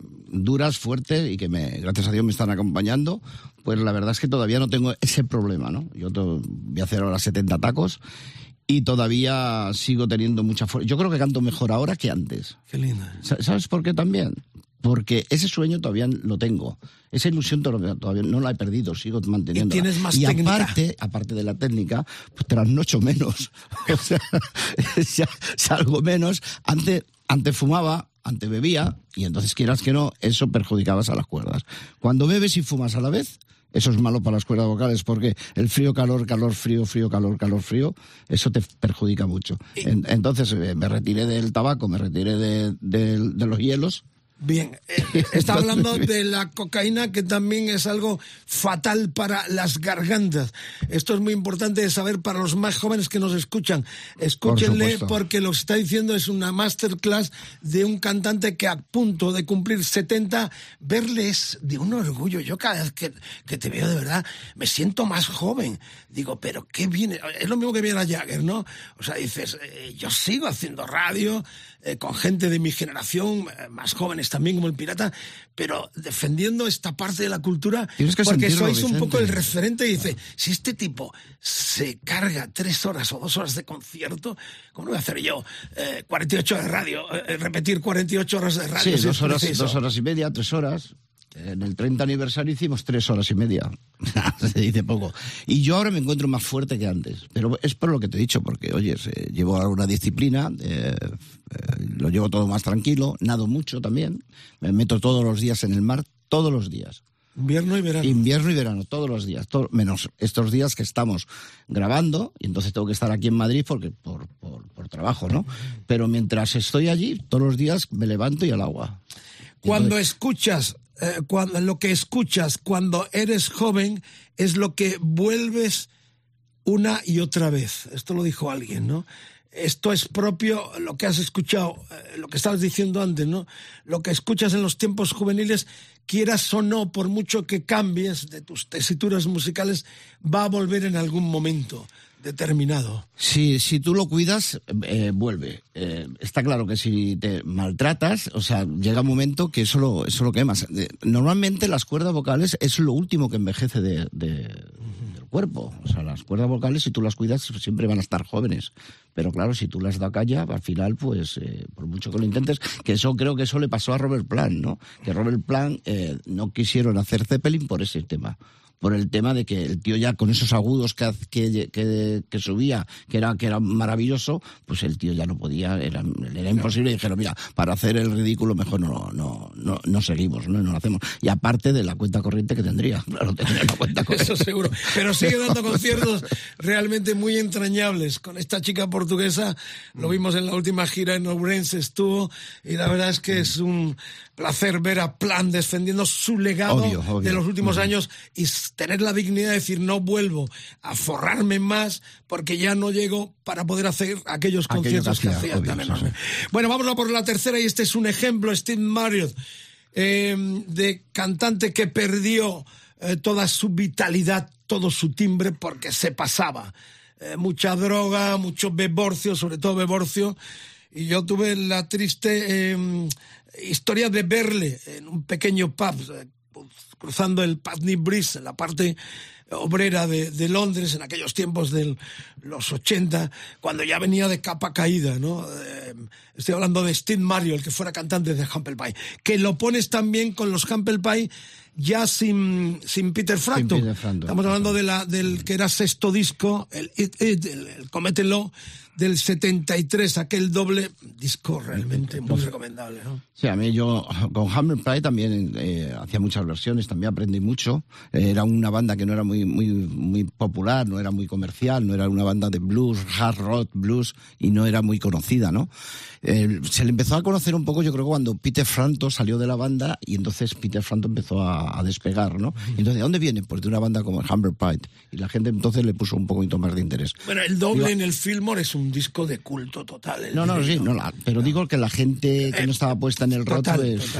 duras, fuertes y que me, gracias a Dios me están acompañando. Pues la verdad es que todavía no tengo ese problema, ¿no? Yo voy a hacer ahora 70 tacos y todavía sigo teniendo mucha fuerza. Yo creo que canto mejor ahora que antes. Qué lindo. ¿Sabes por qué también? Porque ese sueño todavía lo tengo. Esa ilusión todavía no la he perdido, sigo manteniendo. Y tienes más y técnica. aparte, aparte de la técnica, pues trasnocho menos. *laughs* o sea, *laughs* salgo menos. Antes, antes fumaba, antes bebía, y entonces quieras que no, eso perjudicabas a las cuerdas. Cuando bebes y fumas a la vez, eso es malo para las cuerdas vocales porque el frío, calor, calor, frío, frío, calor, calor, frío, eso te perjudica mucho. Entonces eh, me retiré del tabaco, me retiré de, de, de los hielos. Bien, eh, *laughs* está hablando de la cocaína que también es algo fatal para las gargantas. Esto es muy importante de saber para los más jóvenes que nos escuchan. Escúchenle Por porque lo que está diciendo es una masterclass de un cantante que a punto de cumplir 70, verles de un orgullo. Yo cada vez que, que te veo de verdad me siento más joven. Digo, pero qué viene. Es lo mismo que viene a Jagger, ¿no? O sea, dices, eh, yo sigo haciendo radio eh, con gente de mi generación, eh, más jóvenes también como el pirata, pero defendiendo esta parte de la cultura, que porque sois un poco el referente y dice, si este tipo se carga tres horas o dos horas de concierto, ¿cómo voy a hacer yo? Eh, 48 horas de radio, eh, repetir 48 horas de radio. Sí, si dos horas, dos horas y media, tres horas. En el 30 aniversario hicimos tres horas y media. *laughs* Se dice poco. Y yo ahora me encuentro más fuerte que antes. Pero es por lo que te he dicho, porque, oye, eh, llevo alguna disciplina, eh, eh, lo llevo todo más tranquilo, nado mucho también. Me meto todos los días en el mar, todos los días. Invierno y verano. Invierno y verano, todos los días, todo, menos estos días que estamos grabando, y entonces tengo que estar aquí en Madrid porque por, por, por trabajo, ¿no? Pero mientras estoy allí, todos los días me levanto y al agua. Cuando escuchas, eh, cuando, lo que escuchas cuando eres joven es lo que vuelves una y otra vez. Esto lo dijo alguien, ¿no? Esto es propio lo que has escuchado, eh, lo que estabas diciendo antes, ¿no? Lo que escuchas en los tiempos juveniles, quieras o no, por mucho que cambies de tus tesituras musicales, va a volver en algún momento determinado. Si, si tú lo cuidas, eh, vuelve. Eh, está claro que si te maltratas, o sea, llega un momento que eso lo, eso lo quemas. Eh, Normalmente las cuerdas vocales es lo último que envejece de, de, del cuerpo. O sea, las cuerdas vocales, si tú las cuidas, siempre van a estar jóvenes. Pero claro, si tú las das calla, al final, pues, eh, por mucho que lo intentes, que eso creo que eso le pasó a Robert Plant, ¿no? Que Robert Plant no quisieron hacer Zeppelin por ese tema por el tema de que el tío ya con esos agudos que, que, que, subía, que era, que era maravilloso, pues el tío ya no podía, era, era imposible. Y dijeron, mira, para hacer el ridículo mejor no, no, no, no seguimos, ¿no? no lo hacemos. Y aparte de la cuenta corriente que tendría, *laughs* claro, tendría la cuenta corriente. Eso seguro. Pero sigue dando *laughs* conciertos realmente muy entrañables. Con esta chica portuguesa, lo vimos en la última gira en Ourense, estuvo, y la verdad es que es un placer ver a Plan defendiendo su legado de los últimos años y tener la dignidad de decir no vuelvo a forrarme más porque ya no llego para poder hacer aquellos conciertos que, hacía Bueno, vamos a por la tercera y este es un ejemplo, Steve Marriott, em, de cantante que perdió eh, toda su vitalidad, todo su timbre porque se pasaba. Eh, mucha droga, mucho beborcio, sobre todo beborcio. Y yo tuve la triste em, historia de verle en un pequeño pub eh, cruzando el Putney Bridge, en la parte obrera de, Londres en aquellos tiempos de los 80, cuando ya venía de capa caída, ¿no? Eh, estoy hablando de Steve Mario, el que fuera cantante de Humble Pie, que lo pones también con los Humble Pie ya sin, sin Peter Frampton. Estamos hablando de la, del que era sexto disco, el It It, el, el Comételo, del 73, aquel doble disco realmente muy recomendable. ¿no? Sí, a mí yo con Hammer Pride también eh, hacía muchas versiones, también aprendí mucho. era una banda que no era muy, muy, muy popular, no era muy comercial, no era una banda de blues, hard rock, blues, y no era muy conocida, ¿no? Eh, se le empezó a conocer un poco, yo creo, cuando Peter Frampton salió de la banda y entonces Peter Frampton empezó a, despegar, ¿no? entonces, ¿de dónde viene? Pues de una banda como Humber Pie. Y la gente entonces le puso un poquito más de interés. Bueno, el doble en el Fillmore es un disco de culto total. No, no, sí, no, pero digo que la gente que no estaba puesta en el roto es...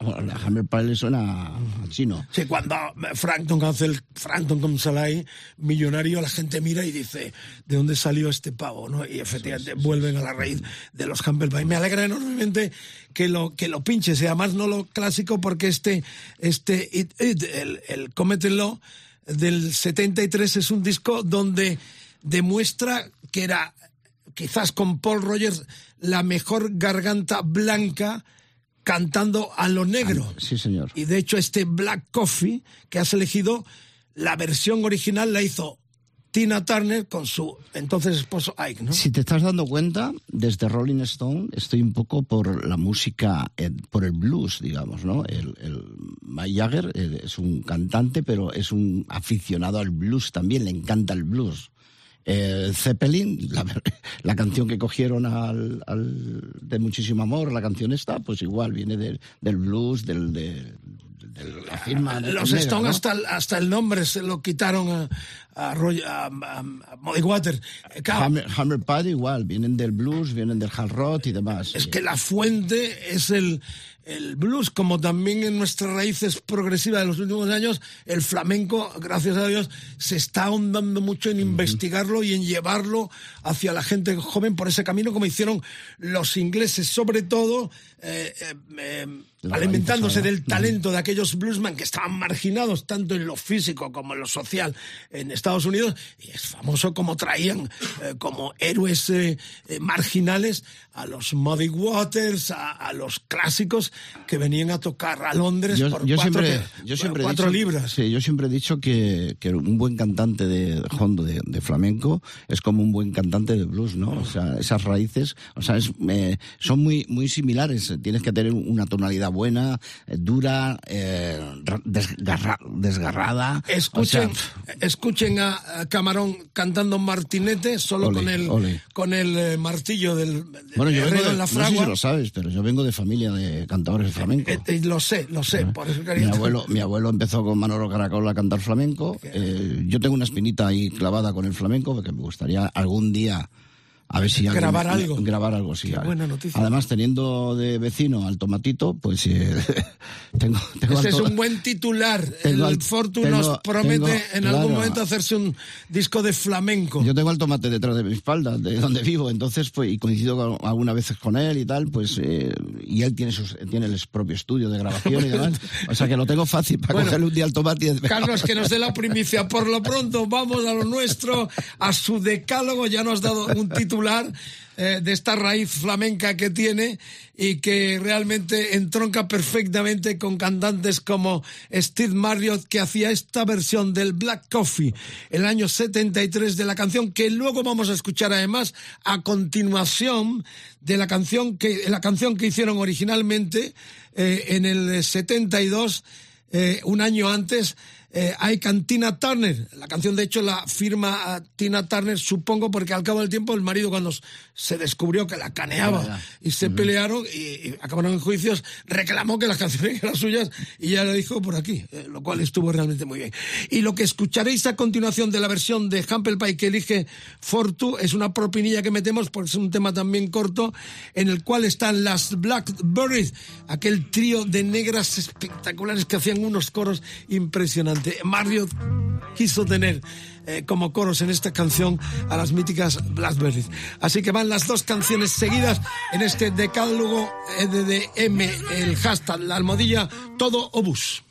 la Humber Pie le suena a chino. Sí, cuando Frampton hace el Frampton con Salai, millonario, la gente mira y dice, ¿de dónde salió este pavo? ¿no? Y efectivamente vuelven a la raíz de los Humber y me alegra enormemente que lo, que lo pinches, y además no lo clásico, porque este, este el, el Comételo del 73 es un disco donde demuestra que era, quizás con Paul Rogers, la mejor garganta blanca cantando a lo negro. Sí, señor. Y de hecho este Black Coffee que has elegido, la versión original la hizo Tina Turner con su entonces esposo Ike, ¿no? Si te estás dando cuenta, desde Rolling Stone estoy un poco por la música, eh, por el blues, digamos, ¿no? El, el Mike Jagger eh, es un cantante, pero es un aficionado al blues también, le encanta el blues. Eh, Zeppelin, *laughs* la, canción que cogieron al, de Muchísimo Amor, la canción esta, pues igual viene del blues, del, de, la firma. Los Stones hasta, hasta el nombre se lo quitaron a, a, a, a Water. Hammer, Hammer Pad igual, vienen del blues, vienen del hard rock y demás. Es que la fuente es el, el blues, como también en nuestras raíces progresivas de los últimos años, el flamenco, gracias a Dios, se está ahondando mucho en investigarlo y en llevarlo hacia la gente joven por ese camino, como hicieron los ingleses, sobre todo eh, eh, eh, alimentándose del talento de aquellos bluesmen que estaban marginados tanto en lo físico como en lo social en Estados Unidos. Y es famoso como traían como héroes marginales a los Muddy Waters, a, los clásicos que venían a tocar a Londres por cuatro, siempre, yo siempre cuatro libras. Sí, yo siempre he dicho que, que un buen cantante de hondo de, flamenco es como un buen cantante de blues, ¿no? O sea, esas raíces, o sea, es, son muy, muy similares tienes que tener una tonalidad buena, eh, dura, eh, desgarrada. Escuchen, escuchen a, Camarón cantando Martinete solo con el con el eh, martillo del, bueno, yo vengo de, la fragua. No sé si lo sabes, pero yo vengo de familia de cantadores de flamenco. lo sé, lo sé, por eso mi abuelo, mi abuelo empezó con Manolo Caracol a cantar flamenco. yo tengo una espinita ahí clavada con el flamenco porque me gustaría algún día a ver si alguien Grabar me- algo. grabar algo sí Qué buena noticia. además teniendo de vecino al tomatito pues eh, *laughs* tengo, tengo Ese al es un buen titular. Tengo el al- Fortu tengo- nos promete tengo- en claro. algún momento hacerse un disco de flamenco. Yo tengo al tomate detrás de mi espalda, de donde vivo, entonces, pues, y coincido con- algunas veces con él y tal, pues, eh, y él tiene sus, tiene el propio estudio de grabación y demás. *laughs* O sea que lo tengo fácil para Bueno, cogerle un día al tomate y decir, Carlos, que nos dé la primicia. Por lo pronto, vamos a lo nuestro, a su decálogo. Ya nos ha dado un *laughs* eh, de esta raíz flamenca que tiene y que realmente entronca perfectamente con cantantes como Steve Marriott, que hacía esta versión del Black Coffee el año 73 de la canción, que luego vamos a escuchar además a continuación de la canción que, la canción que hicieron originalmente eh, en el 72 eh, un año antes eh, hay Cantina Turner. La canción, de hecho, la firma a Tina Turner, supongo, porque al cabo del tiempo el marido, cuando se descubrió que la caneaba y se pelearon y, y acabaron en juicios, reclamó que las canciones *laughs* eran suyas y ya le dijo por aquí, eh, lo cual estuvo realmente muy bien. Y lo que escucharéis a continuación de la versión de Humble Pie que elige Fortu es una propinilla que metemos porque es un tema también corto en el cual están las Blackberries, aquel trío de negras espectaculares que hacían unos coros impresionantes. Mario quiso tener eh, como coros en esta canción a las míticas Blackberries. Así que van las dos canciones seguidas en este decálogo eh, de, de M, el hashtag, la almohadilla, todo obús.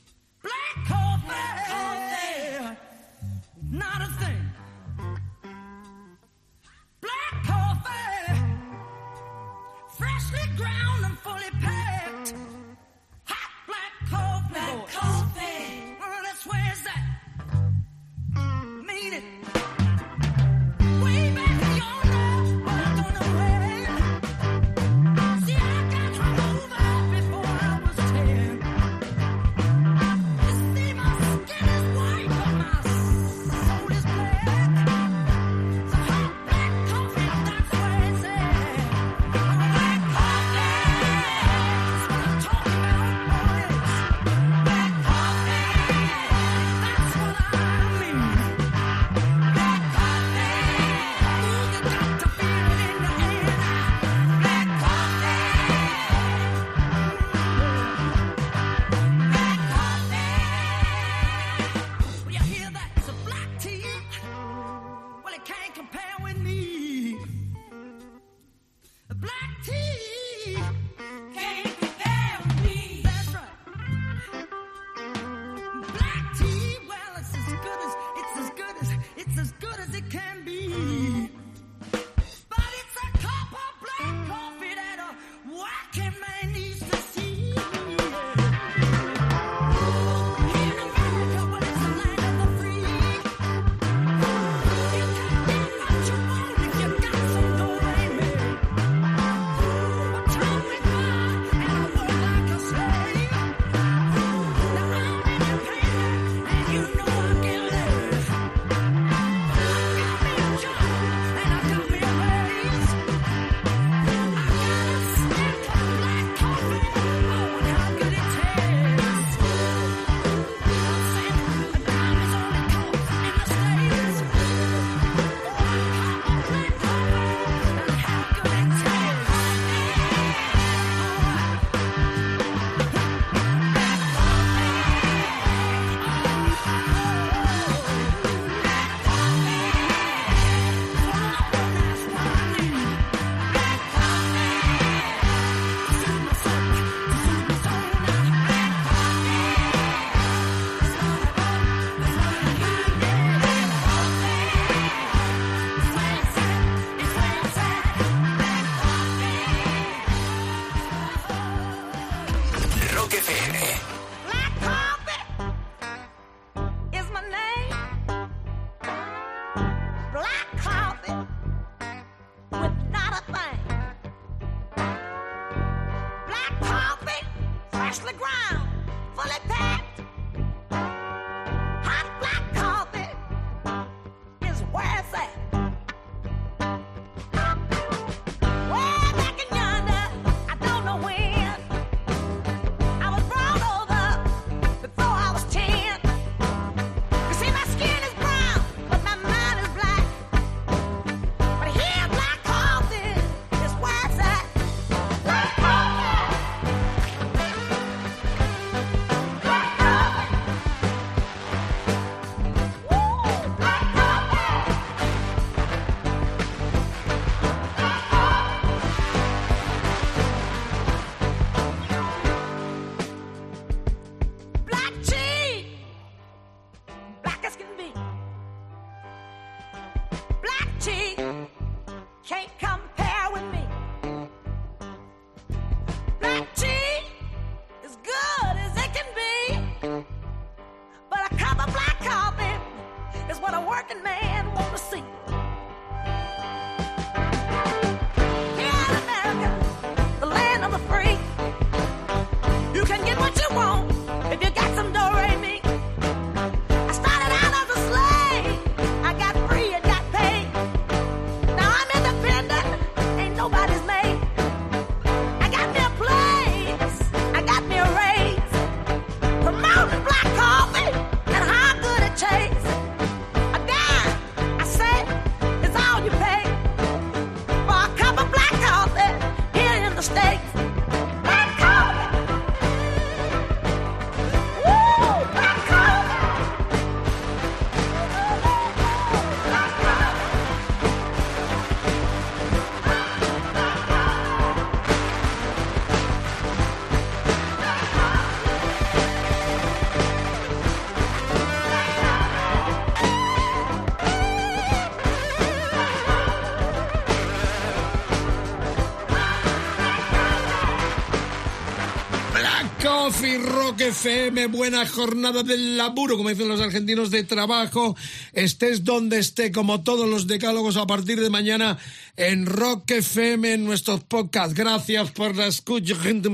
Rock FM, buena jornada del laburo, como dicen los argentinos, de trabajo. Estés donde esté, como todos los decálogos a partir de mañana en Rock FM, en nuestros podcasts. Gracias por la escucha, gente.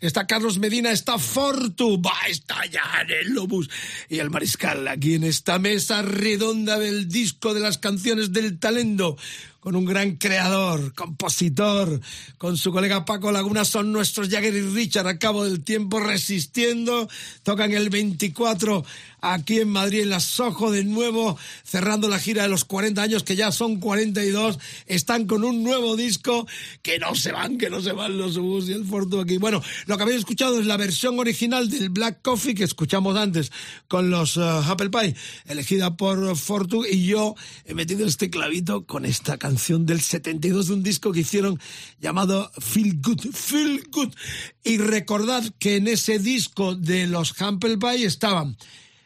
Está Carlos Medina, está Fortu, va a estallar el Lobus y el Mariscal aquí en esta mesa redonda del disco de las canciones del talento con un gran creador, compositor, con su colega Paco Laguna, son nuestros Jagger y Richard. A cabo del tiempo resistiendo, tocan el 24 aquí en Madrid, en la Sojo de nuevo, cerrando la gira de los 40 años, que ya son 42, están con un nuevo disco, que no se van, que no se van los Ubus y el Fortu aquí. Bueno, lo que habéis escuchado es la versión original del Black Coffee que escuchamos antes con los uh, Apple Pie, elegida por Fortu, y yo he metido este clavito con esta canción del 72 de un disco que hicieron llamado Feel Good, Feel Good. Y recordad que en ese disco de los Humble Pie estaban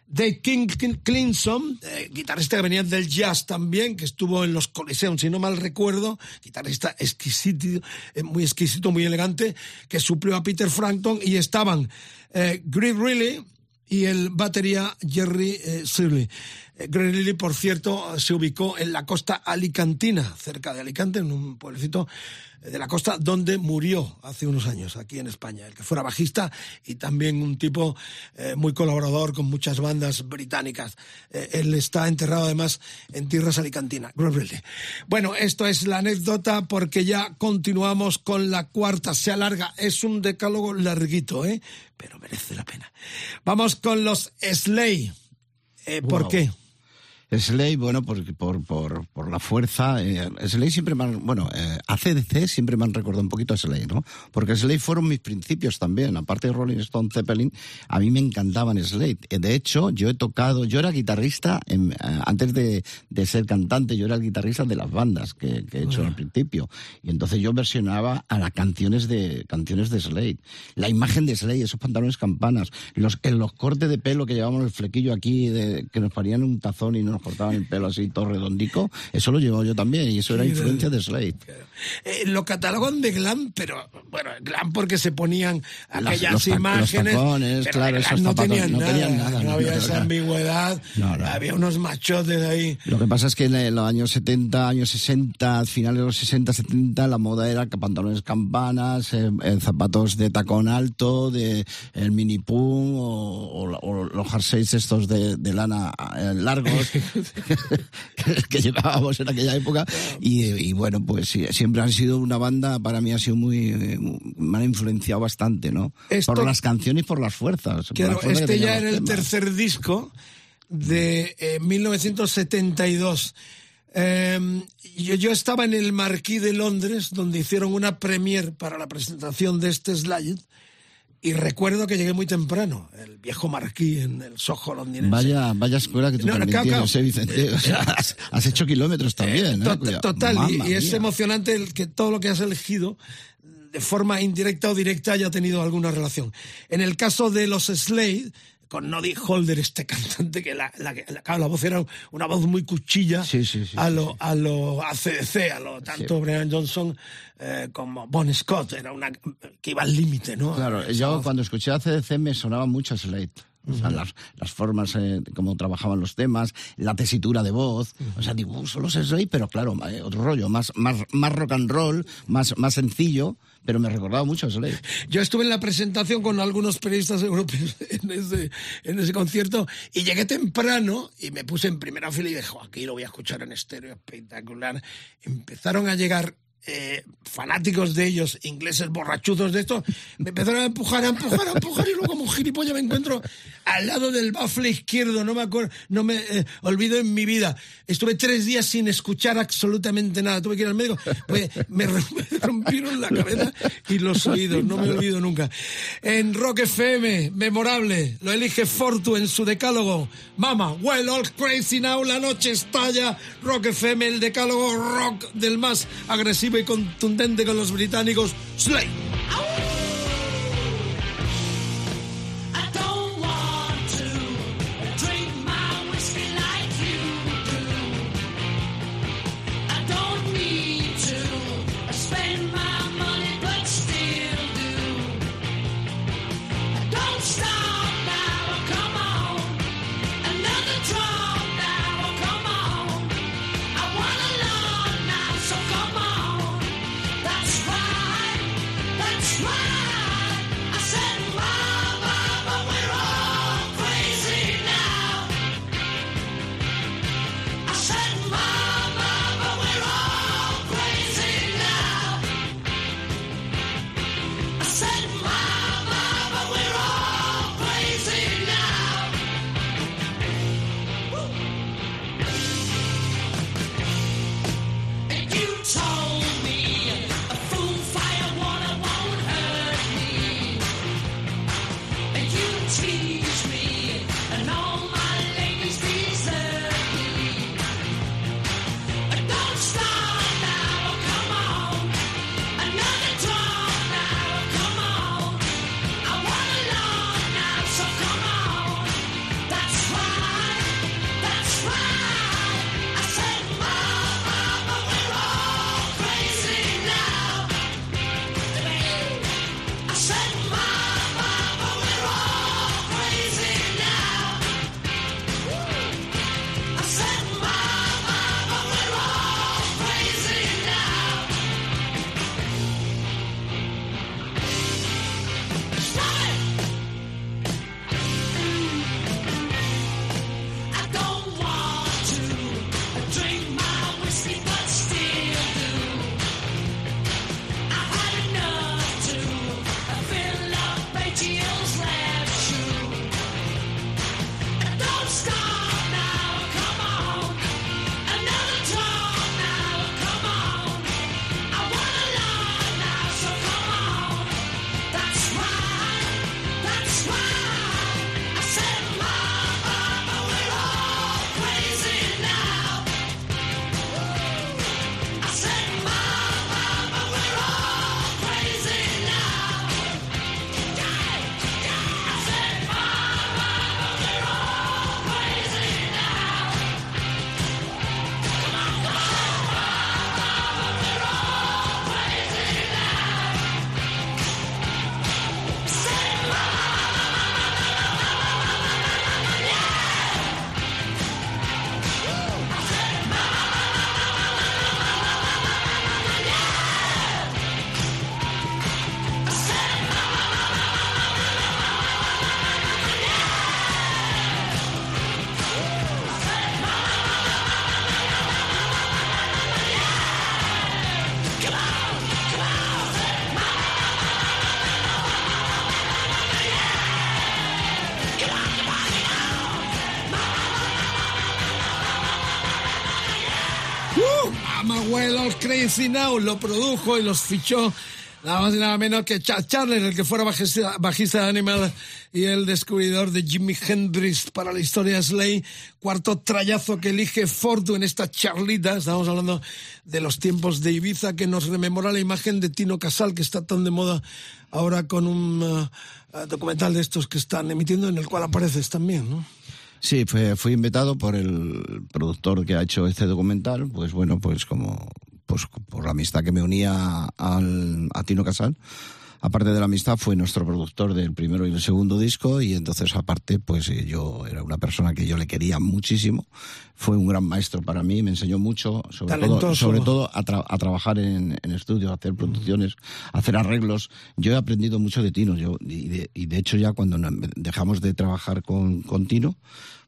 de King Clinton, eh, guitarrista que venía del jazz también, que estuvo en los Coliseum, si no mal recuerdo, guitarrista exquisito, eh, muy exquisito, muy elegante, que suplió a Peter Frampton, y estaban eh, Greg Riley y el batería Jerry eh, Shirley. Riley, por cierto, se ubicó en la costa alicantina, cerca de Alicante, en un pueblecito de la costa donde murió hace unos años, aquí en España. El que fuera bajista y también un tipo eh, muy colaborador con muchas bandas británicas. Eh, él está enterrado además en tierras alicantinas. Bueno, esto es la anécdota porque ya continuamos con la cuarta. Se alarga. Es un decálogo larguito, ¿eh? Pero merece la pena. Vamos con los Slay. Eh, ¿Por qué? Slay, bueno, por, por, por, por la fuerza. Eh, Slay siempre me han, bueno, eh, ACDC siempre me han recordado un poquito a Slay, ¿no? Porque Slay fueron mis principios también. Aparte de Rolling Stone Zeppelin, a mí me encantaban Slade. Eh, De hecho, yo he tocado, yo era guitarrista, en- eh, antes de, de ser cantante, yo era el guitarrista de las bandas que, que he hecho al principio. Y entonces yo versionaba a las canciones de, canciones de Slade. La imagen de Slade, esos pantalones campanas, los, en los cortes de pelo que llevábamos el flequillo aquí, de, que nos ponían un tazón y nos cortaban el pelo así todo redondico, eso lo llevaba yo también y eso era influencia de Slade. Eh, lo catalogan de glam, pero bueno, glam porque se ponían Las- aquellas los tac- los imágenes. tacones, pero claro, esos no zapatos, tenían no nada, tenían nada, no, no, había no, esa no. ambigüedad, No, no. había unos machotes ahí. Lo que pasa es que en los años 70, años 60, finales de los 60, 70, la moda era pantalones campanas, eh, eh, zapatos de tacón alto, de el mini pum o, o o los jerseys estos de, de lana eh, largos *laughs* *laughs* que, llevábamos en aquella época. Y, y bueno, pues siempre han sido una banda, para mí ha sido muy, me han influenciado bastante, ¿no? Esto- Por las canciones y por las fuerzas. Claro, este ya era el tercer disco de eh, 1972. Eh, yo, yo estaba en el Marquis de Londres, donde hicieron una premiere para la presentación de este slide, y recuerdo que llegué muy temprano, el viejo Marquis en el Soho londinense. Vaya, vaya escuela que tú No, también claro, tienes, eh, Vicente. O sea, has, has hecho kilómetros también. ¿eh? Tot- Cuidado. Total, y- Mamma y, es emocionante el que todo lo que has elegido, de forma indirecta o directa, haya tenido alguna relación. En el caso de los Slade, con Noddy Holder, este cantante, que la, la, la- la voz era una voz muy cuchilla Sí, sí, sí, a, lo, a lo ACDC, a lo tanto Brian Johnson eh, como Bon Scott, era una que iba al límite, ¿no? Claro, Esa yo voz. cuando escuché a CDC me sonaba mucho a Slade. O sea, las, las formas, eh, cómo trabajaban los temas, la tesitura de voz. O sea, digo, solo es Slade, pero claro, eh, otro rollo, más, más, más rock and roll, más, más sencillo, pero me recordaba mucho a Slade. *laughs* Yo estuve en la presentación con algunos periodistas europeos *laughs* en ese, en ese concierto y llegué temprano y me puse en primera fila y dije, "Jo, aquí lo voy a escuchar en estéreo, espectacular. Empezaron a llegar eh, fanáticos de ellos, ingleses borrachuzos de esto, me empezaron a empujar, a empujar, a empujar y luego como gilipollas me encuentro al lado del bafle izquierdo, no me acuerdo, no me eh, olvido en mi vida. Estuve tres días sin escuchar absolutamente nada, tuve que ir al médico, pues, me, rom- *laughs* me rompieron la cabeza y los oídos, no me olvido nunca. En Rock FM, memorable, lo elige Fortu en su decálogo. Mama, well, all crazy now, la noche estalla. Rock FM, el decálogo rock del más agresivo y contundente con los británicos. Slay. Crazy now. Lo produjo y los fichó nada más y nada menos que Chad Charles, el que fuera bajista, bajista de Animal y el descubridor de Jimi Hendrix para la historia Slay. Cuarto trayazo que elige Fortu en esta charlita. Estamos hablando de los tiempos de Ibiza que nos rememora la imagen de Tino Casal que está tan de moda ahora con un uh, documental de estos que están emitiendo en el cual apareces también, ¿no? Sí, fue, fui invitado por el productor que ha hecho este documental, pues bueno, pues como pues por la amistad que me unía al, a Tino Casal, aparte de la amistad, fue nuestro productor del primero y el segundo disco y entonces aparte, pues eh, yo era una persona que yo le quería muchísimo. Fue un gran maestro para mí, me enseñó mucho, sobre todo, Talentoso. sobre todo a, tra- a trabajar en, en estudio, a hacer producciones, a hacer arreglos. Yo he aprendido mucho de Tino, yo, y, de, y de hecho ya cuando dejamos de trabajar con, con Tino,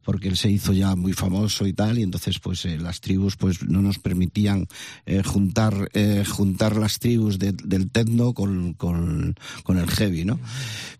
porque él se hizo ya muy famoso y tal, y entonces pues eh, las tribus pues no nos permitían eh, juntar eh, juntar las tribus de- del techno con, con, con el heavy, ¿no?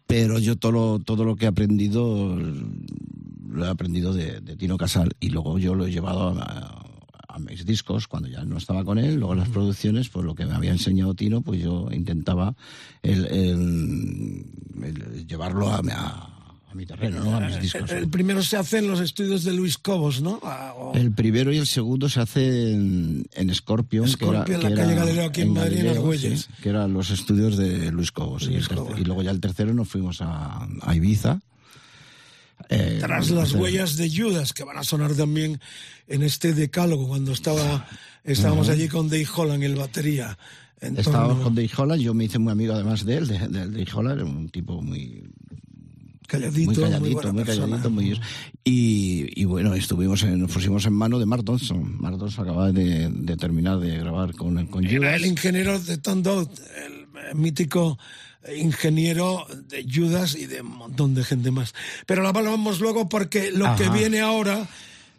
Pero yo todo lo, todo lo que he aprendido lo he aprendido de, de Tino Casal y luego yo lo he llevado a, a mis discos cuando ya no estaba con él, luego las producciones, pues lo que me había enseñado Tino, pues yo intentaba el, el- el llevarlo a, a- a mi terreno, ¿no? A mis discos. El primero se hace en los estudios de Luis Cobos, ¿no? Ah, El primero y el segundo se hace en, en Scorpion, Scorpion, que era, la que calle era- Galileo, aquí en Madrid, en Argüelles. sí, que eran los estudios de Luis Cobos. y, Cobos. luego ya el tercero nos fuimos a, a Ibiza. Eh, tras las huellas de Judas, que van a sonar también en este decálogo, cuando estaba estábamos allí con Dave Holland, el batería. en Estábamos con Dave Holland, yo me hice muy amigo además de él, de, de Dave Holland, un tipo muy, calladito, muy muy, calladito, buena muy persona. calladito, muy... Y, y bueno, estuvimos en, nos pusimos en mano de Mark Donson. Mark Donson acababa de, de terminar de grabar con, con Era Judas. el ingeniero de Tom Dowd, el mítico ingeniero de Judas y de un montón de gente más. Pero lo hablamos luego porque lo que viene ahora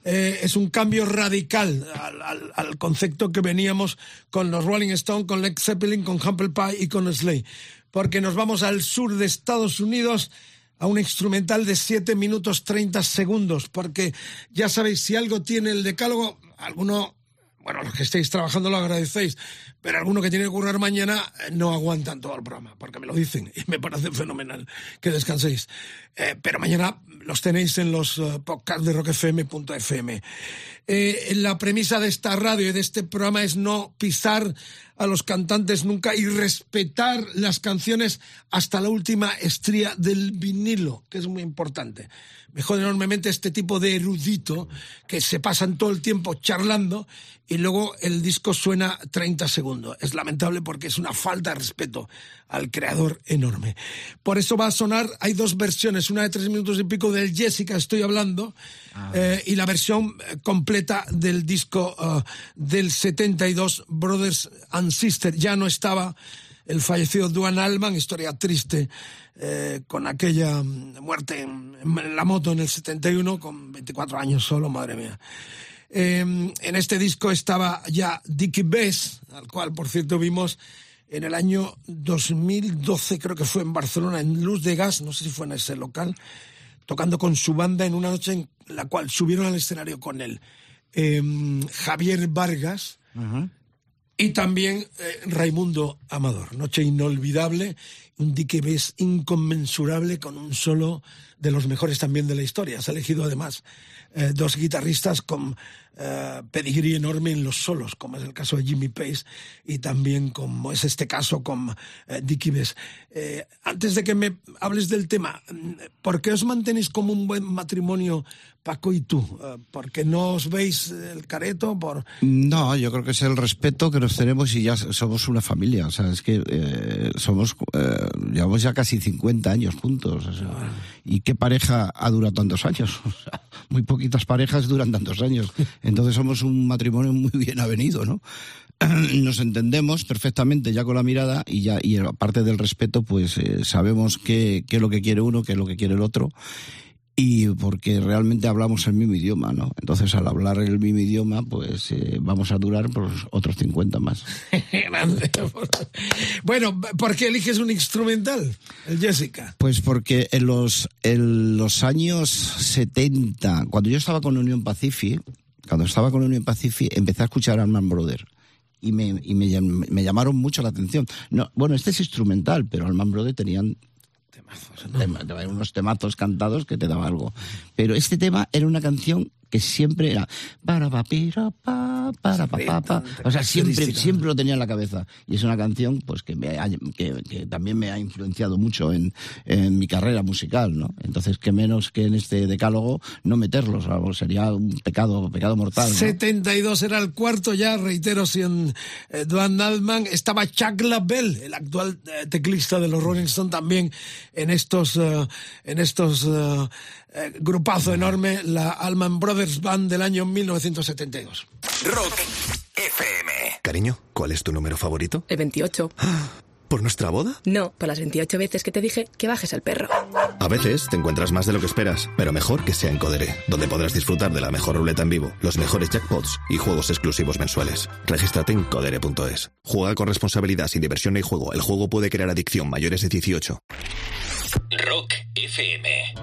eh, es un cambio radical al, al- al concepto que veníamos con los Rolling Stones, con Led Zeppelin, con Humble Pie y con Slade. Porque nos vamos al sur de Estados Unidos a un instrumental de 7 minutos 30 segundos. Porque ya sabéis, si algo tiene el decálogo, alguno bueno, los que estéis trabajando lo agradecéis, pero alguno que tiene que currar mañana eh, no aguantan todo el programa, porque me lo dicen y me parece fenomenal que descanséis. Eh, pero mañana los tenéis en los eh, de rockfm.fm. Eh, la premisa de esta radio y de este programa es no pisar a los cantantes nunca y respetar las canciones hasta la última estría del vinilo, que es muy importante. Me jode enormemente este tipo de erudito que se pasan todo el tiempo charlando y luego el disco suena 30 segundos. Es lamentable porque es una falta de respeto al creador enorme. Por eso va a sonar, hay dos versiones, una de tres minutos y pico del Jessica, estoy hablando, eh, y la versión eh, completa del disco eh, del 72, Brothers and Sisters. Ya no estaba el fallecido Duan Allman, historia triste, eh, con aquella mm, muerte en, en la moto en el 71, con 24 años solo, madre mía. Eh, en este disco estaba ya Dickie Bess, al cual, por cierto, vimos en el año 2012, creo que fue en Barcelona, en Luz de Gas, no sé si fue en ese local, tocando con su banda en una noche en la cual subieron al escenario con él eh, Javier Vargas, y también eh, Raimundo Amador. Noche inolvidable, un dique inconmensurable con un solo de los mejores también de la historia. Has elegido además eh, dos guitarristas con eh, pedigrí enorme en los solos, como es el caso de Jimmy Pace y también como es este caso con eh, Dickie Bess. Eh, antes de que me hables del tema, mm, ¿por qué os mantenéis como un buen matrimonio Paco y tú? Eh, ¿Porque no os veis el careto? Por... No, yo creo que es el respeto que nos tenemos y ya somos una familia. O sea, es que eh, somos, eh, llevamos ya casi 50 años juntos. ¿Y qué pareja ha durado tantos años? *laughs* Muy poquitas parejas duran tantos años. Entonces somos un matrimonio muy bien avenido, ¿no? *clears throat* Nos entendemos perfectamente ya con la mirada y ya y aparte del respeto, pues sabemos qué, qué es lo que quiere uno, qué es lo que quiere el otro y porque realmente hablamos el mismo idioma, ¿no? Entonces, al hablar el mismo idioma, pues eh, vamos a durar *laughs* por otros 50 más. Bueno, ¿por qué eliges un instrumental? El Jessica. Pues porque en los, en los años 70, cuando yo estaba con Unión Pacific, cuando estaba con Unión Pacific, empecé a escuchar a Alman Brother. Y, me, y me, me llamaron mucho la atención. No, bueno, este es instrumental, pero Alman Brother tenían tema- unos temazos cantados que te daba algo. Pero este tema era una canción que siempre era para pa, pira, pa, pa, para, pa, pa, pa. O sea, siempre, siempre lo tenía en la cabeza. Y es una canción pues que, me ha- que, que también me ha influenciado mucho en, en mi carrera musical, ¿no? Entonces, que menos que en este decálogo no meterlos, algo sería un pecado, pecado mortal. ¿no? 72 era el cuarto ya, reitero, sin eh, Duane Allman. Estaba Chuck LaBelle, el actual eh, teclista de los Rolling Stones, también en estos, eh, en estos eh, eh, grupazo enorme, la Allman Brothers Band del año 1972. Rock FM. Cariño, ¿cuál es tu número favorito? El 28. *gasps* ¿Por nuestra boda? No, por las 28 veces que te dije que bajes al perro. A veces te encuentras más de lo que esperas, pero mejor que sea en Codere, donde podrás disfrutar de la mejor ruleta en vivo, los mejores jackpots y juegos exclusivos mensuales. Regístrate en codere.es. Juega con responsabilidad sin diversión y juego. El juego puede crear adicción mayores de 18. Rock FM.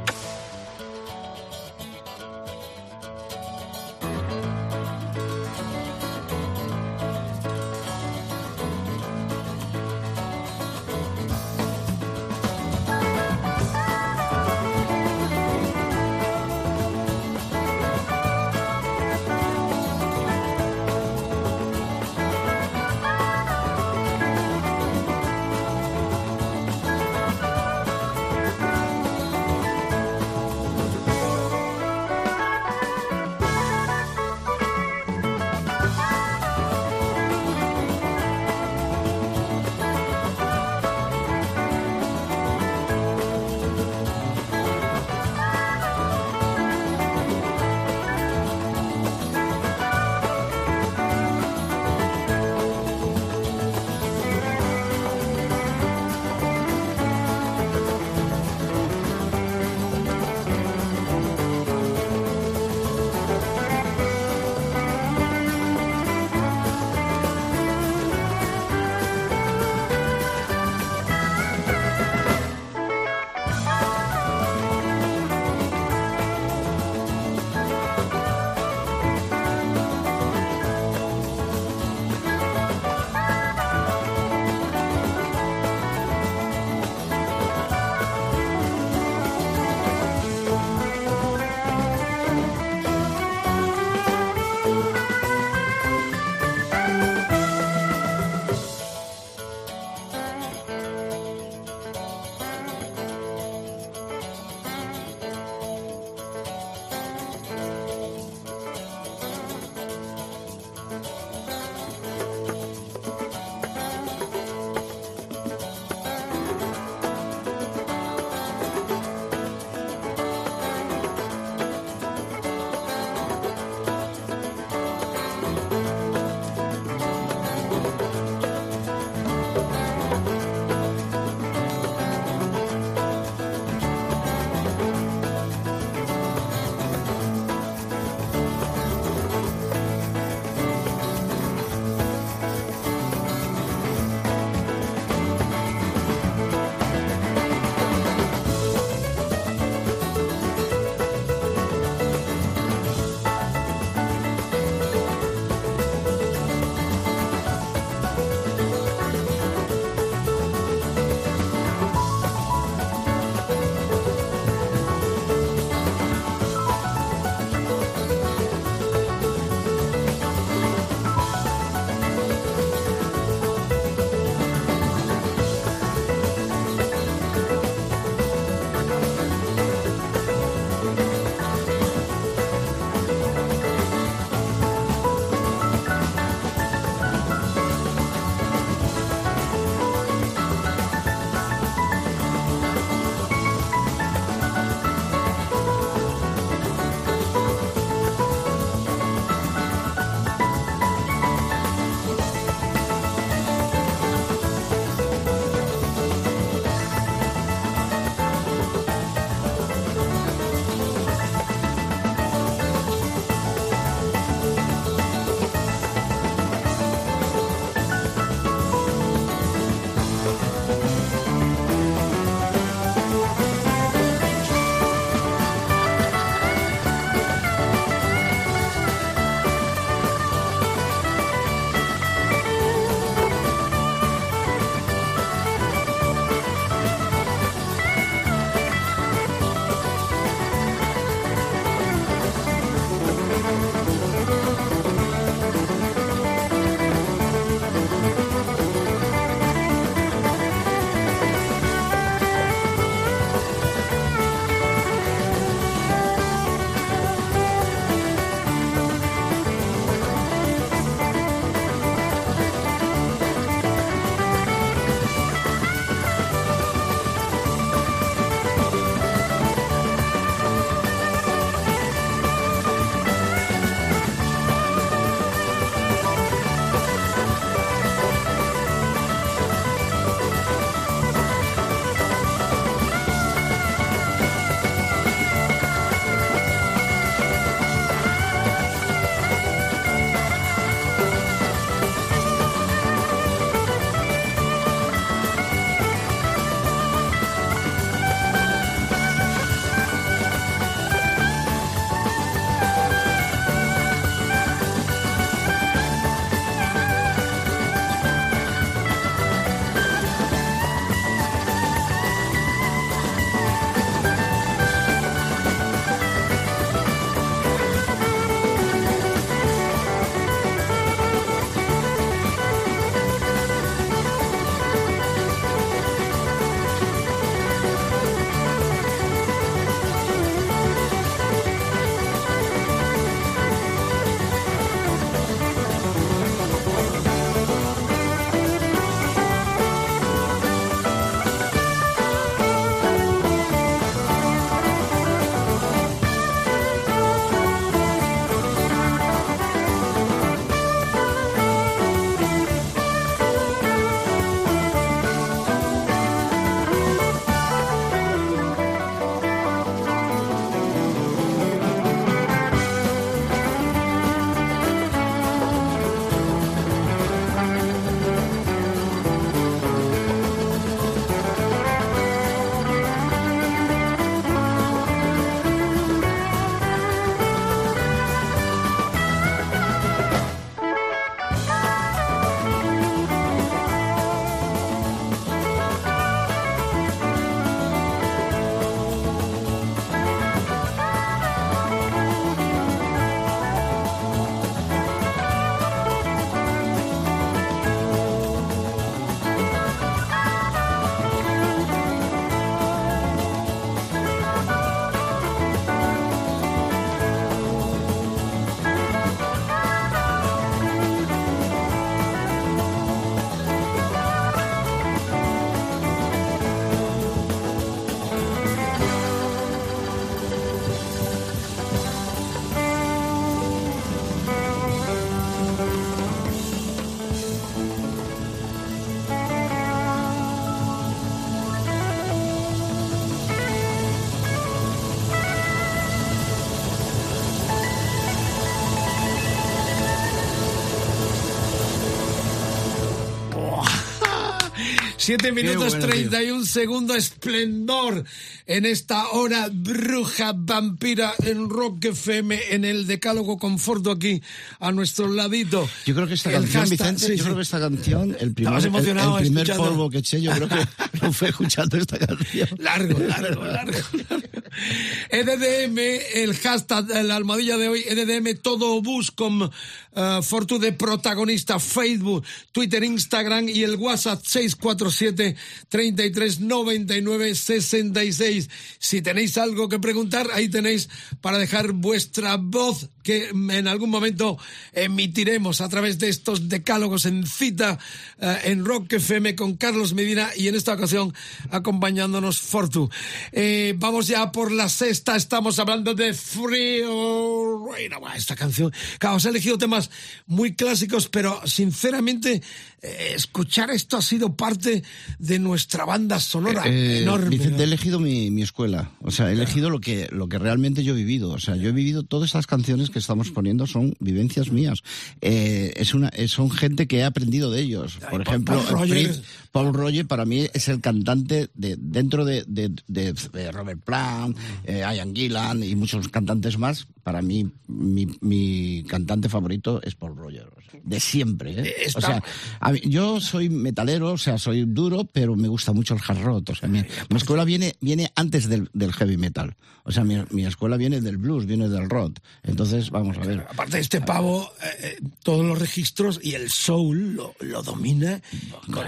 7 minutos bueno, tío. 31 segundos, esplendor en esta hora bruja vampira en Rock FM, en el decálogo conforto aquí a nuestro ladito. Yo creo que esta El canción, hashtag, Vicente, sí, yo sí. creo que esta canción, el primer, el- primer polvo que eché, yo creo que *laughs* lo fue escuchando esta canción. Largo, largo, largo. *laughs* EDDM, el hashtag, la almohadilla de hoy, EDDM, todo bus con eh, Fortu de protagonista, Facebook, Twitter, Instagram y el WhatsApp 647 33 99 66. Si tenéis algo que preguntar, ahí tenéis para dejar vuestra voz que en algún momento emitiremos a través de estos decálogos en cita eh, en Rock FM con Carlos Medina y en esta ocasión acompañándonos Fortu. Eh, vamos ya por la sexta, estamos hablando de Frío. Esta canción, claro, os he elegido temas muy clásicos, pero sinceramente eh, escuchar esto ha sido parte de nuestra banda sonora Eh, enorme. Vicente, ¿no? he elegido mi, mi escuela. O sea, he elegido lo que, lo que realmente yo he vivido. O sea, yo he vivido todas estas canciones que estamos poniendo son vivencias mías. Eh, es una, eh, son gente que he aprendido de ellos. Por ejemplo, Paul Roger. Prince, Paul Roger para mí es el cantante de, dentro de, de- de- de Robert Plant, eh, Ian Gillan y muchos cantantes más. Para mí, mi, mi cantante favorito es Paul Roger. o sea, de siempre. ¿eh? O Está- sea, a mí- yo soy metalero, o sea, soy duro, pero me gusta mucho el hard rock. O sea, mi, mi escuela viene, viene antes del, del heavy metal. O sea, mi, mi escuela viene del blues, viene del rock. Entonces, vamos a ver. Aparte de este pavo, eh, eh, todos los registros y el soul lo, lo domina,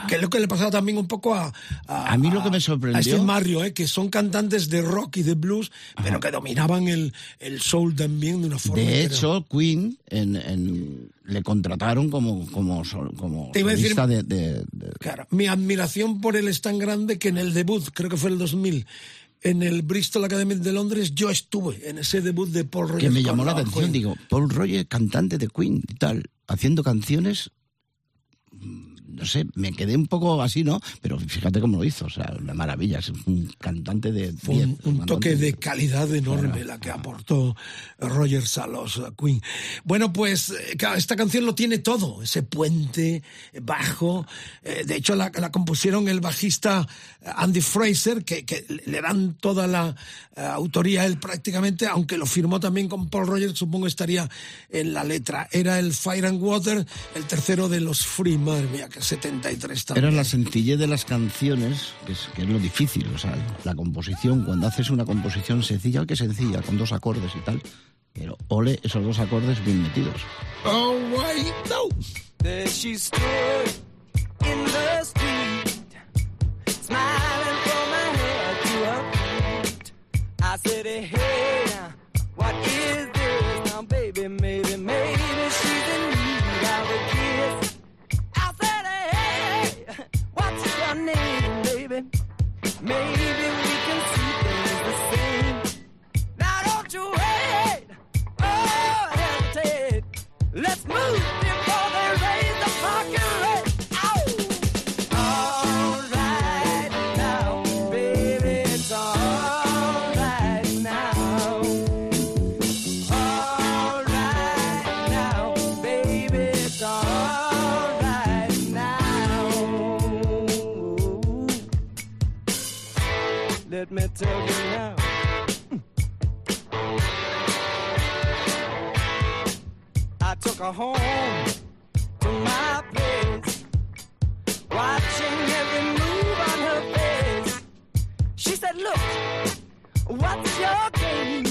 que es lo que le pasaba también un poco a... A mí lo que me sorprendió- A Steve Mario, eh, que son cantantes de rock y de blues, pero que dominaban el, el soul también de una forma... De hecho, Queen en, en- le contrataron como, como, como Te iba a decir- de, de- de- Claro, mi admiración por él es tan grande que en el debut, creo que fue el 2000, en el Bristol Academy de Londres, yo estuve en ese debut de Paul Rogers. que me llamó la atención. Queen. Digo, Paul Roger, cantante de Queen y tal, haciendo canciones. No sé, me quedé un poco así, ¿no? Pero fíjate cómo lo hizo, o sea, una maravilla. Es un cantante de. Fue 10, un, toque de calidad enorme la que aportó Rogers a los uh, Queen. Bueno, pues eh, esta canción lo tiene todo, ese puente eh, bajo. eh, de hecho, la, la compusieron el bajista eh, Andy Fraser, que, que le dan toda la eh, autoría a él prácticamente, aunque lo firmó también con Paul Rogers, supongo estaría en la letra. Era el Fire and Water, el tercero de los Free, mía, que 73 también. Era la sencillez de las canciones, que es, que es lo difícil, o sea, la composición, cuando haces una composición sencilla, que sencilla, con dos acordes y tal, pero ole esos dos acordes bien metidos. Oh, wait, no. There she stood in the street, smiling from her head to her feet. I said, hey, Let me tell you now. I took her home to my place, watching every move on her face. She said, Look, what's your game,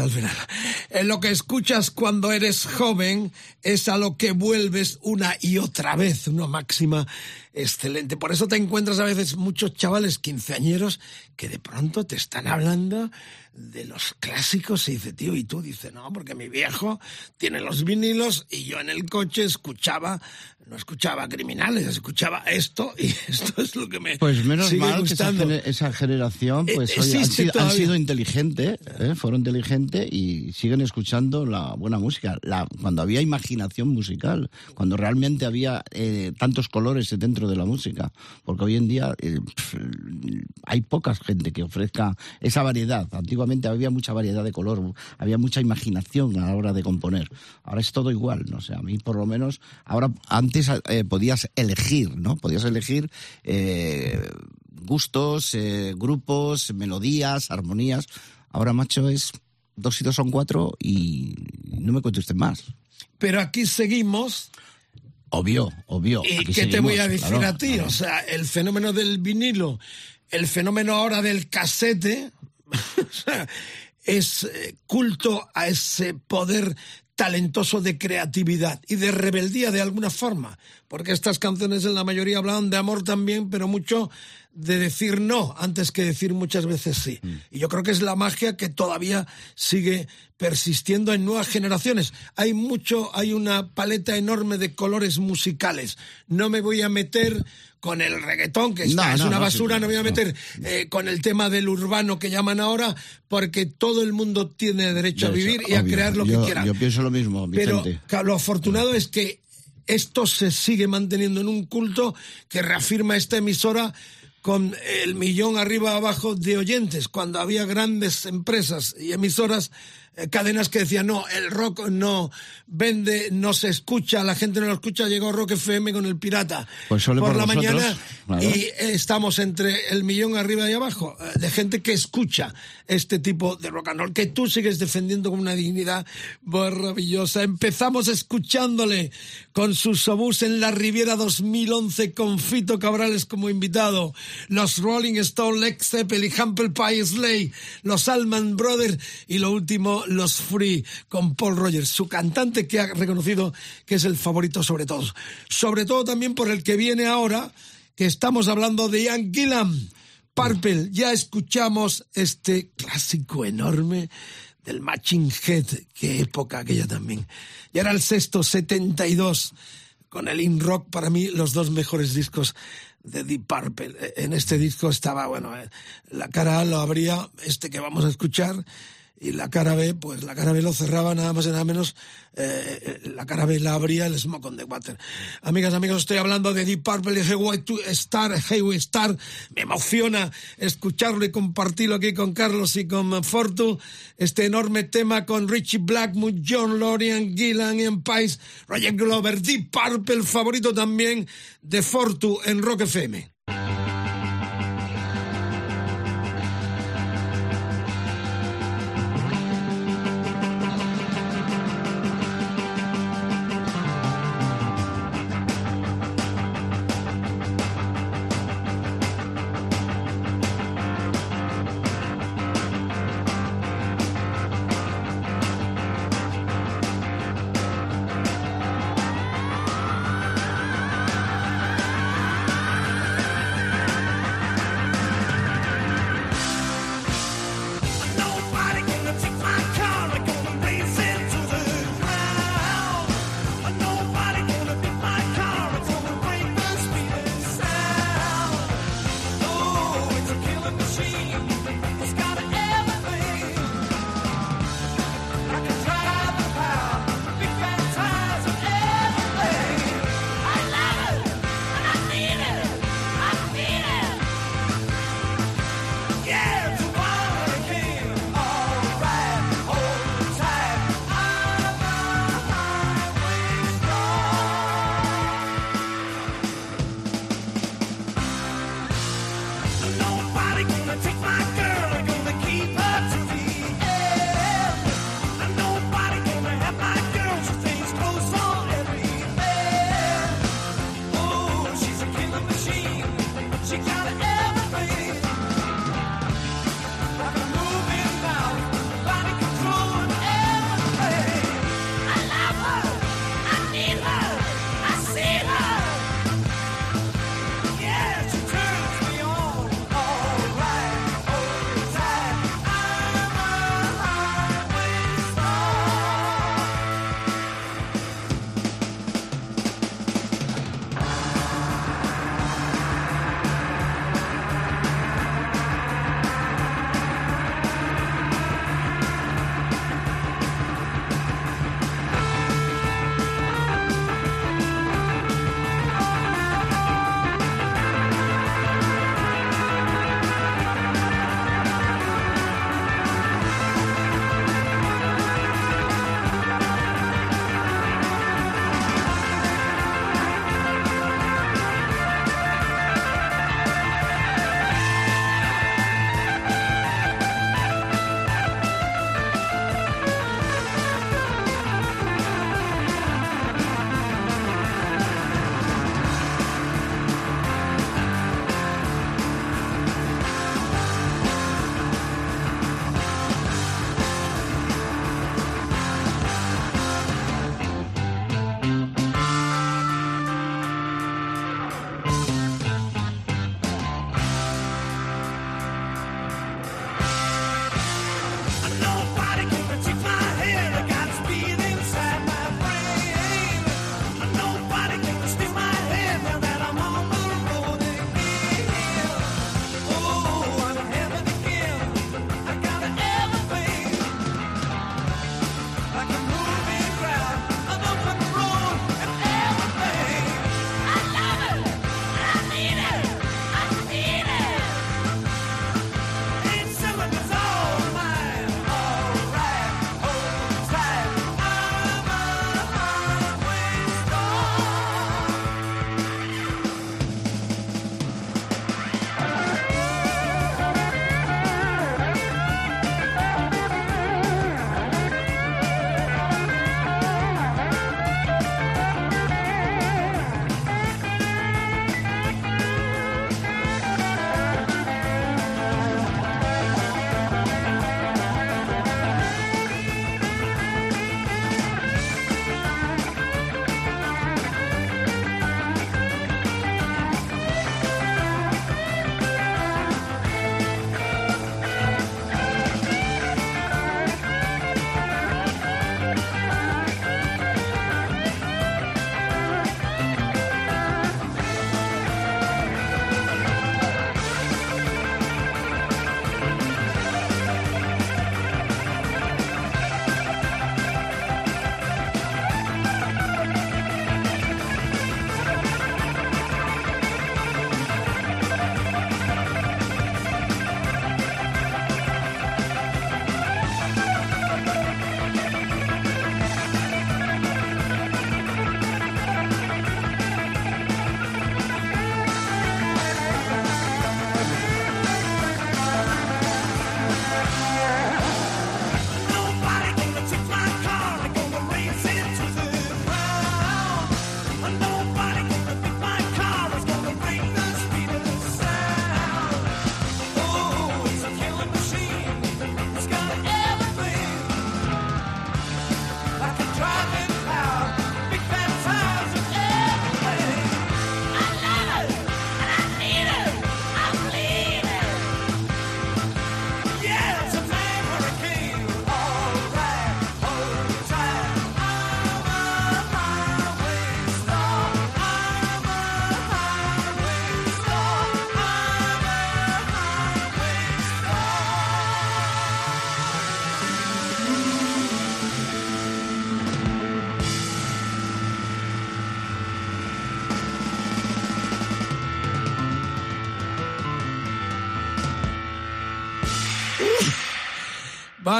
Al final. En lo que escuchas cuando eres joven es a lo que vuelves una y otra vez, una máxima excelente. Por eso te encuentras a veces muchos chavales quinceañeros que de pronto te están hablando de los clásicos y dice, tío, y tú dices, no, porque mi viejo tiene los vinilos y yo en el coche escuchaba, no escuchaba criminales, escuchaba esto y *laughs* esto es lo que me Pues menos sigue mal que esa, gustando. gener- esa generación pues, Eh, oye, han, sido, han sido inteligentes, ¿eh? fueron inteligentes y siguen escuchando la buena música. La, cuando había imaginación musical, cuando realmente había eh, tantos colores dentro de la música. Porque hoy en día eh, hay poca gente que ofrezca esa variedad. Antiguamente había mucha variedad de color, había mucha imaginación a la hora de componer. Ahora es todo igual, no sé, a mí por lo menos, ahora antes eh, podías elegir, ¿no? Podías elegir eh, gustos, eh, grupos, melodías, armonías. Ahora, macho, es dos y dos son cuatro y no me cuente usted más. Pero aquí seguimos Obvio, obvio. ¿Y qué te voy a decir claro, a ti? claro. O sea, el fenómeno del vinilo, el fenómeno ahora del casete, *laughs* es eh, culto a ese poder talentoso de creatividad y de rebeldía de alguna forma, porque estas canciones en la mayoría hablaban de amor también, pero mucho de decir no antes que decir muchas veces sí. Mm. Y yo creo que es la magia que todavía sigue persistiendo en nuevas generaciones. Hay mucho, hay una paleta enorme de colores musicales. No me voy a meter con el reggaetón, que está- No, es no, una no, basura, no me voy a meter eh, con el tema del urbano que llaman ahora, porque todo el mundo tiene derecho a vivir y a obvio. crear lo Yo- que quiera. Yo pienso lo mismo, Pero Vicente. claro, lo afortunado es que esto se sigue manteniendo en un culto que reafirma esta emisora con el millón arriba abajo de oyentes, cuando había grandes empresas y emisoras, cadenas que decían, no, el rock no vende, no se escucha, la gente no lo escucha, llegó Rock FM con el pirata Pues por por la nosotros, mañana claro. y eh, estamos entre el millón arriba y abajo eh, de gente que escucha este tipo de rock and roll que tú sigues defendiendo con una dignidad maravillosa. Empezamos escuchándole con sus obús en la Riviera 2011 con Fito Cabrales como invitado, los Rolling Stones, Led Zeppelin, Humble Pie Slay, los Allman Brothers y lo último, los Free con Paul Rogers, su cantante que ha reconocido que es el favorito sobre todos. Sobre todo también por el que viene ahora, que estamos hablando de Ian Gillan. Purple, ya escuchamos este clásico enorme del Matching Head, qué época aquella también. Y era el sexto, 72, con el In Rock, para mí los dos mejores discos de Deep Purple. Eh, En este disco estaba, bueno, eh, la cara lo abría este que vamos a escuchar, y la cara B, pues la cara B lo cerraba nada más y nada menos, eh, eh, la cara B la abría el Smoke on the Water. Amigas, amigos, estoy hablando de Deep Purple y Hey Way to Star, Hey We Star. Me emociona escucharlo y compartirlo aquí con Carlos y con Fortu. Este enorme tema con Richie Blackwood, John Lorian, Gillan, Ian Pais, Roger Glover, Deep Purple, favorito también de Fortu en Rock FM.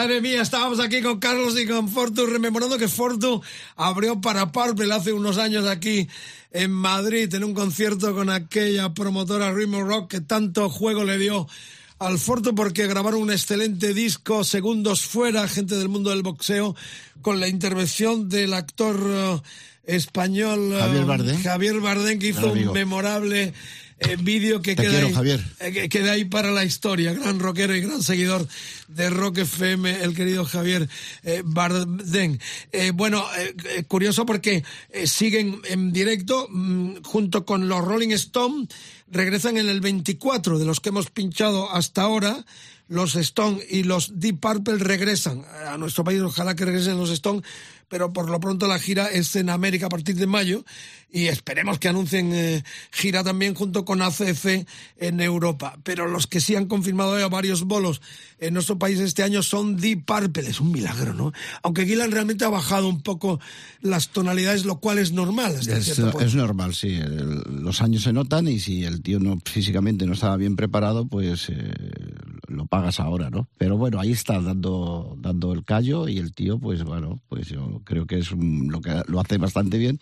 Madre mía, estábamos aquí con Carlos y con Fortu, rememorando que Fortu abrió para Purple hace unos años aquí en Madrid, en un concierto con aquella promotora Rhythm Rock que tanto juego le dio al Fortu porque grabaron un excelente disco, Segundos Fuera, gente del mundo del boxeo, con la intervención del actor eh, español eh, Javier Bardem. Javier Bardem, que hizo un memorable eh, vídeo que Te queda, quiero, ahí, Javier. eh, que queda ahí para la historia. Gran rockero y gran seguidor de Rock FM, el querido Javier eh, Bardem. Eh, bueno, eh, eh, curioso porque siguen en directo mm, junto con los Rolling Stone. Regresan en el 24 de los que hemos pinchado hasta ahora. Los Stone y los Deep Purple regresan a nuestro país. Ojalá que regresen los Stone, pero por lo pronto la gira es en América a partir de mayo y esperemos que anuncien eh, gira también junto con ACC en Europa. Pero los que sí han confirmado ya varios bolos en nuestro país este año son Deep Purple. Es un milagro, ¿no? Aunque Gillan realmente ha bajado un poco las tonalidades, lo cual es normal. hasta Es, cierto es normal, sí. El- los años se notan y si el tío no físicamente no estaba bien preparado, pues eh, lo pagas ahora, ¿no? Pero bueno, ahí está dando dando el callo y el tío, pues bueno, pues yo creo que es un- lo que lo hace bastante bien.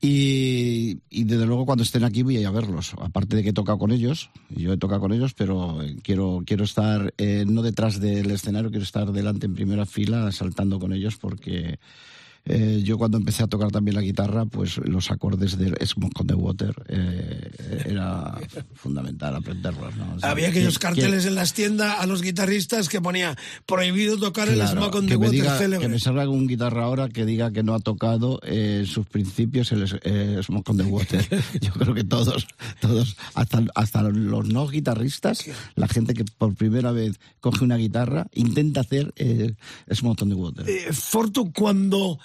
Y, y desde luego cuando estén aquí voy a ir a verlos. Aparte de que he tocado con ellos, yo he tocado con ellos, pero eh, quiero quiero estar eh, no detrás del escenario, quiero estar delante en primera fila saltando con ellos porque eh, yo cuando empecé a tocar también la guitarra, pues los acordes de Smoke on the Water eh, era fundamental aprenderlos. ¿no? O sea, Había aquellos que- carteles en las tiendas a los guitarristas que ponía prohibido tocar el Claro, Smoke on que the Water diga- célebre. Que me salga un guitarra ahora que diga que no ha tocado eh, en sus principios el eh, Smoke on the Water. *laughs* Yo creo que todos, todos, hasta, hasta los no guitarristas, la gente que por primera vez coge una guitarra, intenta hacer eh, Smoke on the Water. Eh, Fortu, cuando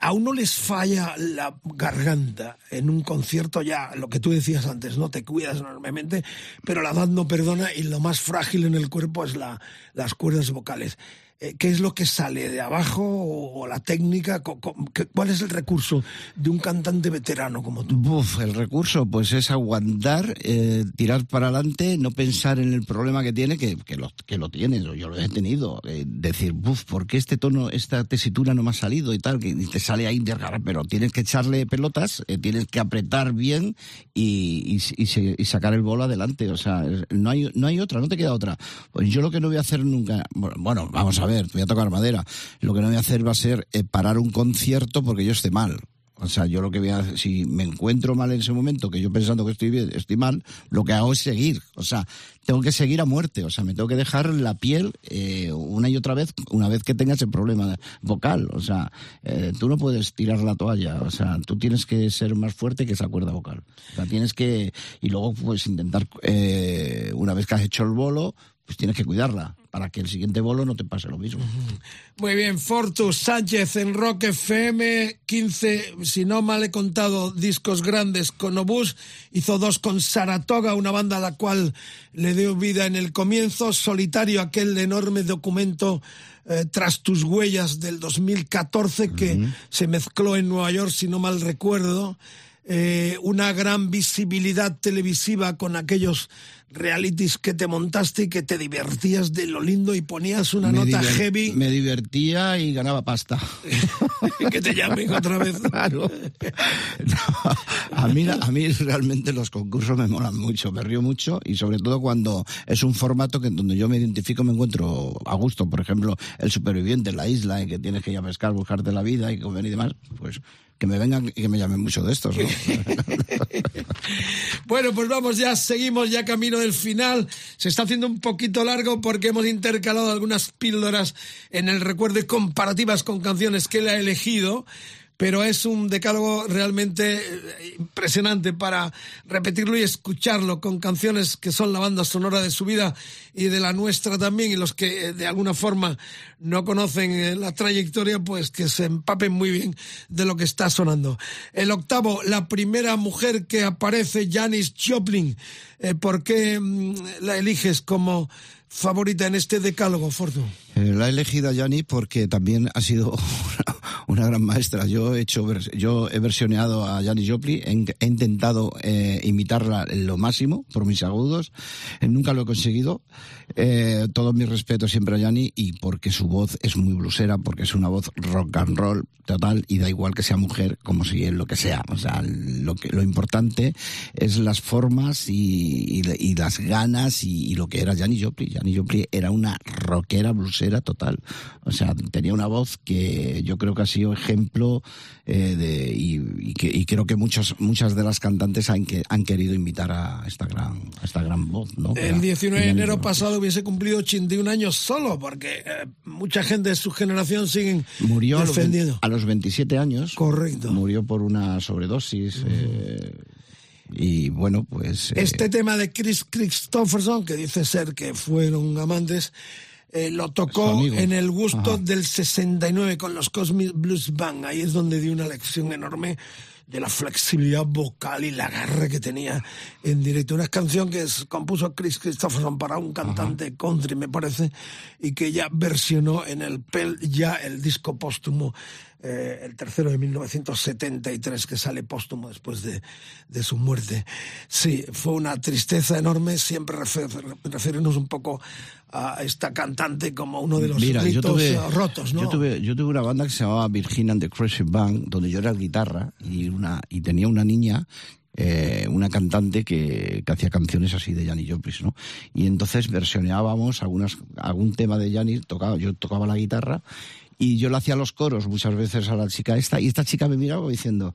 a uno les falla la garganta en un concierto ya, lo que tú decías antes, no te cuidas enormemente, pero la edad no perdona y lo más frágil en el cuerpo es la, las cuerdas vocales. Eh, ¿Qué es lo que sale de abajo o, la técnica? ¿Cuál es el recurso de un cantante veterano como tú? Buf, el recurso pues es aguantar, eh, tirar para adelante, no pensar en el problema que tiene, que, que, lo, que lo tienes, o yo lo he tenido. eh, decir, buf, ¿por qué este tono, esta tesitura no me ha salido y tal? Que te sale ahí, pero tienes que echarle pelotas, eh, tienes que apretar bien y, y, y y sacar el bolo adelante. O sea, no hay, no hay otra, no te queda otra. Pues yo lo que no voy a hacer nunca, bueno, vamos a ver, voy a tocar madera. Lo que no voy a hacer va a ser eh, parar un concierto porque yo esté mal. O sea, yo lo que voy a si me encuentro mal en ese momento, que yo pensando que estoy bien, estoy mal, lo que hago es seguir. O sea, tengo que seguir a muerte. O sea, me tengo que dejar la piel eh, una y otra vez, una vez que tengas el problema vocal. O sea, eh, tú no puedes tirar la toalla. O sea, tú tienes que ser más fuerte que esa cuerda vocal. O sea, tienes que, y luego pues intentar, eh, una vez que has hecho el bolo, pues tienes que cuidarla para que el siguiente bolo no te pase lo mismo. Muy bien, Fortus Sánchez en Rock FM, 15, si no mal he contado, discos grandes con Obús, hizo dos con Saratoga, una banda a la cual le dio vida en el comienzo, Solitario, aquel enorme documento eh, Tras tus huellas del 2014 que se mezcló en Nueva York, si no mal recuerdo, eh, una gran visibilidad televisiva con aquellos realities que te montaste y que te divertías de lo lindo y ponías una Me nota heavy Me divertía y ganaba pasta. *laughs* que te llamen otra vez. *laughs* Claro. No, a, mí, a mí realmente los concursos me molan mucho, me río mucho y sobre todo cuando es un formato que donde yo me identifico me encuentro a gusto. Por ejemplo, el superviviente en la isla y que tienes que ir a pescar, buscarte la vida y comer y demás, pues que me vengan y que me llamen mucho de estos. ¿no? *laughs* Bueno, pues vamos ya, seguimos ya camino del final. Se está haciendo un poquito largo porque hemos intercalado algunas píldoras en el recuerdo y comparativas con canciones que él ha elegido. Pero es un decálogo realmente eh, impresionante para repetirlo y escucharlo con canciones que son la banda sonora de su vida y de la nuestra también. Y los que eh, de alguna forma no conocen eh, la trayectoria, pues que se empapen muy bien de lo que está sonando. El octavo, la primera mujer que aparece, Janis Joplin. ¿Por qué mm, la eliges como favorita en este decálogo, Fortu? Eh, La he elegido a Yanni porque también ha sido *laughs* una gran maestra. Yo he hecho, yo he versioneado a Janis Joplin, he, he intentado eh, imitarla lo máximo por mis agudos, eh, nunca lo he conseguido. Eh, todo mi respeto siempre a Janis y porque su voz es muy blusera, porque es una voz rock and roll total y da igual que sea mujer como si es lo que sea. O sea, lo que lo importante es las formas y, y- y las ganas y, y lo que era Janis Joplin. Janis Joplin era una rockera blusera total. O sea, tenía una voz que yo creo que ha sido ejemplo eh, de, y, y que, y creo que muchas muchas de las cantantes han, que, han querido invitar a esta gran a esta gran voz. ¿no? El era 19 de enero pasado hubiese cumplido 81 años solo, porque eh, mucha gente de su generación siguen Murió a los, vein- defendiendo. a los 27 años. Correcto. Murió por una sobredosis. eh, y bueno, pues. eh, Este tema de Chris Christopherson, que dice ser que fueron amantes, eh, lo tocó en el gusto Ajá. del 69 con los Cosmic Blues Band. Ahí es donde dio una lección enorme de la flexibilidad vocal y la garra que tenía en directo. Una canción que es- compuso Chris Christopherson para un cantante country, me parece, y que ya versionó en el PEL, ya el disco póstumo, eh, el tercero de 1973, que sale póstumo después de, de su muerte. Sí, fue una tristeza enorme, siempre refer- referirnos un poco a esta cantante como uno de los Mira, yo tuve, eh, rotos, ¿no? yo tuve, yo tuve una banda que se llamaba Virgin and the Crazy Band, donde yo era guitarra y una y tenía una niña, eh, una cantante que, que hacía canciones así de Janis Joplin, ¿no? Y entonces versioneábamos algunas, algún tema de Janis, tocaba, yo tocaba la guitarra y yo le hacía los coros muchas veces a la chica esta y esta chica me miraba diciendo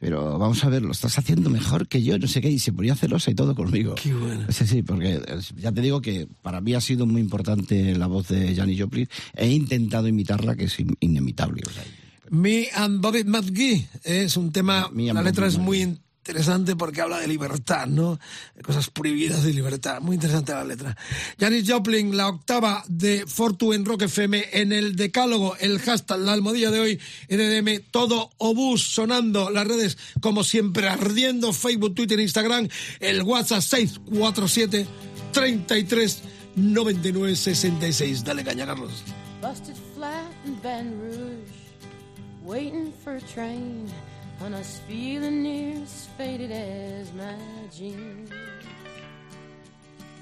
pero vamos a ver, lo estás haciendo mejor que yo, no sé qué, y se ponía celosa y todo conmigo. Qué bueno. Sí, sí, porque ya te digo que para mí ha sido muy importante la voz de Janis Joplin. He intentado imitarla, que es in- inimitable. o sea, Me and Bobby McGee es un tema, la letra es muy. Interesante porque habla de libertad, ¿no? De cosas prohibidas de libertad. Muy interesante la letra. Janis Joplin, la octava de Fortu en Rock FM, en el decálogo, el hashtag, la almohadilla de hoy, NDM, todo obús sonando, las redes como siempre ardiendo, Facebook, Twitter, Instagram, el WhatsApp 647 33 99 66. Dale caña, Carlos. Busted flat in Baton Rouge, waiting for a train, and I was feeling near as faded as my jeans.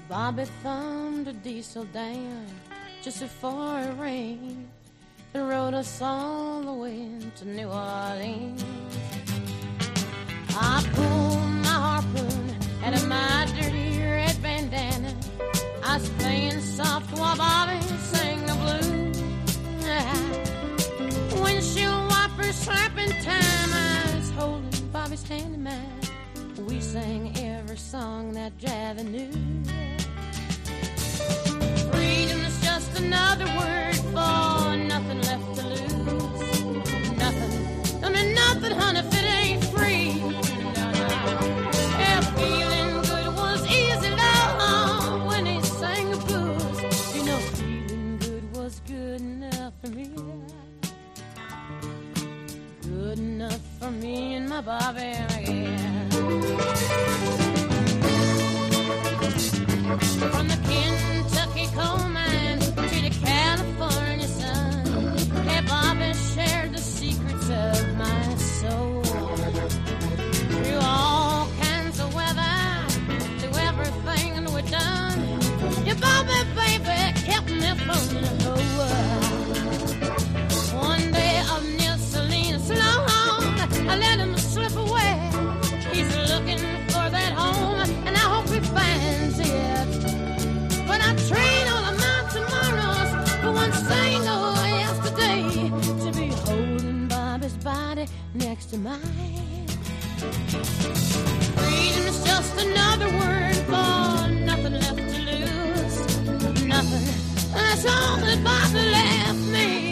Bobby thumbed a diesel down just before it rained and rode us all the way to New Orleans. I pulled my harpoon out of my dirty red bandana. I was playing soft while Bobby sang the blues. Windshield wipers slapping time. Bobby's hand. We sang every song that Javi knew. Freedom is just another word for nothing left to lose. Nothing, don't mean nothing, honey, From the Kentucky coal next to mine. Freedom is just another word for nothing left to lose. Nothing. That's all that Bobby left me.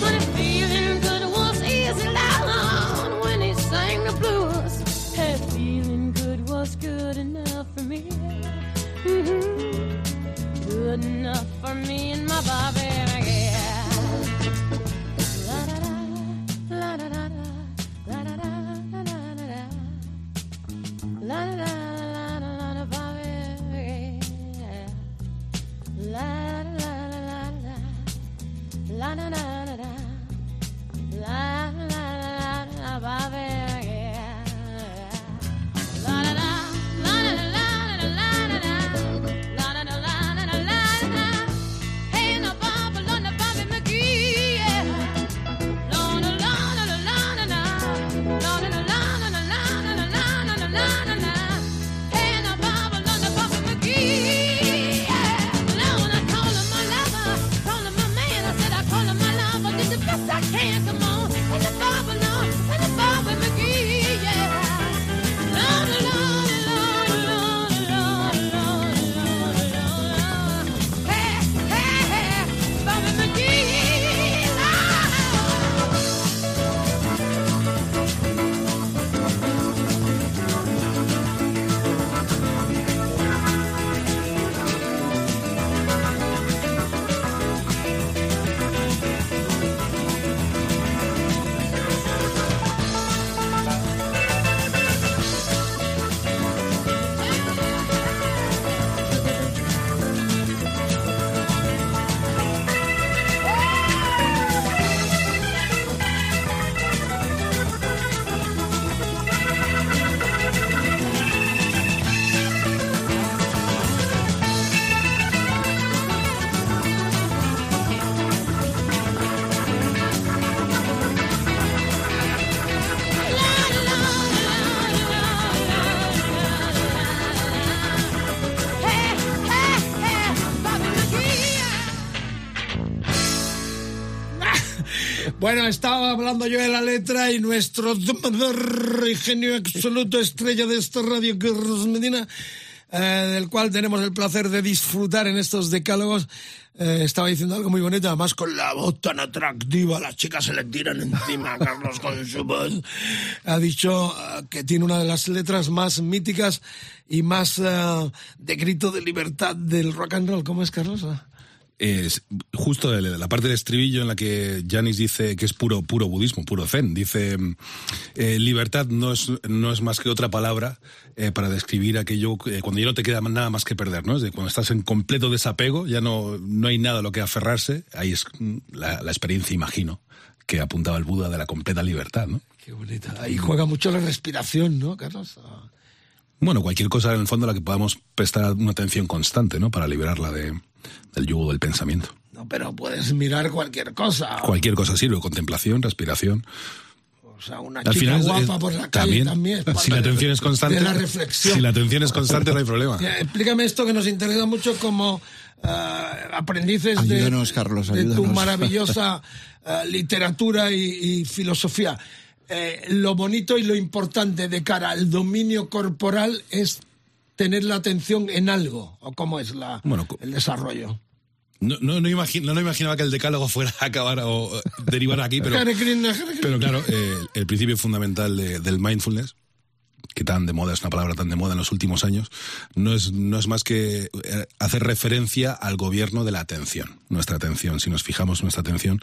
But if feeling good was easy loud when he sang the blues. Hey, feeling good was good enough for me. Mm-hmm. Good enough for me and my Bobby. Bueno, estaba hablando yo de la letra y nuestro genio absoluto estrella de esta radio, Carlos Medina, eh, del cual tenemos el placer de disfrutar en estos decálogos, eh, estaba diciendo algo muy bonito, además con la voz tan atractiva, las chicas se le tiran encima a *laughs* Carlos con su voz. Ha dicho eh, que tiene una de las letras más míticas y más eh, de grito de libertad del rock and roll. ¿Cómo es, Carlos? Es justo la parte del estribillo en la que Janis dice que es puro puro budismo, puro zen. Dice, eh, libertad no es, no es más que otra palabra eh, para describir aquello eh, cuando ya no te queda nada más que perder, ¿no? Es de cuando estás en completo desapego, ya no, no hay nada a lo que aferrarse. Ahí es la, la experiencia, imagino, que apuntaba el Buda de la completa libertad, ¿no? Qué bonita. Ahí juega mucho la respiración, ¿no, Carlos? Bueno, cualquier cosa en el fondo a la que podamos prestar una atención constante, ¿no? Para liberarla de, del yugo del pensamiento. No, pero puedes mirar cualquier cosa. Cualquier cosa sirve, contemplación, respiración. O sea, una Al chica final es- guapa por la calle también. es si la atención es constante, De la reflexión. si la atención es constante no hay problema. Ya, Explícame esto que nos interesa mucho como eh, aprendices de, Ayúdanos, Carlos, de tu maravillosa *laughs* eh, literatura y, y filosofía. Eh, lo bonito y lo importante de cara al dominio corporal es tener la atención en algo, o cómo es la, Bueno, el desarrollo. No, no, no, imagi- no, no imaginaba que el decálogo *laughs* fuera a acabar o derivar aquí, pero, pero claro, eh, el principio fundamental de- del mindfulness, que tan de moda es una palabra tan de moda en los últimos años, no es, no es más que eh, hacer referencia al gobierno de la atención, nuestra atención. Si nos fijamos nuestra atención,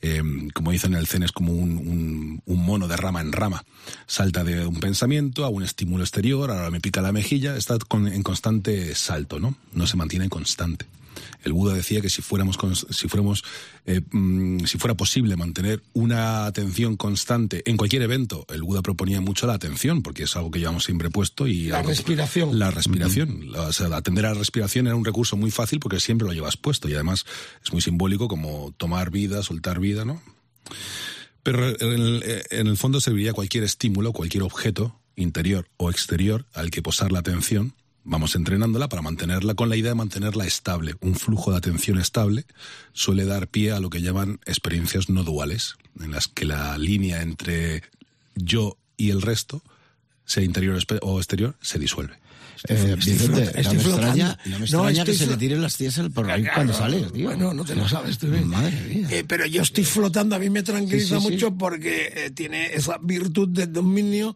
eh, como dicen en el Zen, es como un, mono de rama en rama. Salta de un pensamiento a un estímulo exterior, ahora me pica la mejilla, está en constante salto, ¿no? No se mantiene constante. El Buda decía que si fuéramos, si fuéramos, eh, mm, si fuera posible mantener una atención constante en cualquier evento, el Buda proponía mucho la atención, porque es algo que llevamos siempre puesto y La algo- respiración. La respiración, La- o sea, atender a la respiración era un recurso muy fácil porque siempre lo llevas puesto y además es muy simbólico como tomar vida, soltar vida, ¿no? Pero en el, en el fondo serviría cualquier estímulo, cualquier objeto, interior o exterior, al que posar la atención. Vamos entrenándola para mantenerla con la idea de mantenerla estable. Un flujo de atención estable suele dar pie a lo que llaman experiencias no duales, en las que la línea entre yo y el resto, sea interior o exterior, se disuelve. Eh, Vicente, no me extraña, no me No, extraña que estoy se le tiren las tías por ahí Claro, cuando sales, tío. Bueno, no te lo sabes tú bien. Madre mía. Eh, pero yo estoy flotando, a mí me tranquiliza Sí, sí, sí. mucho porque eh, tiene esa virtud de dominio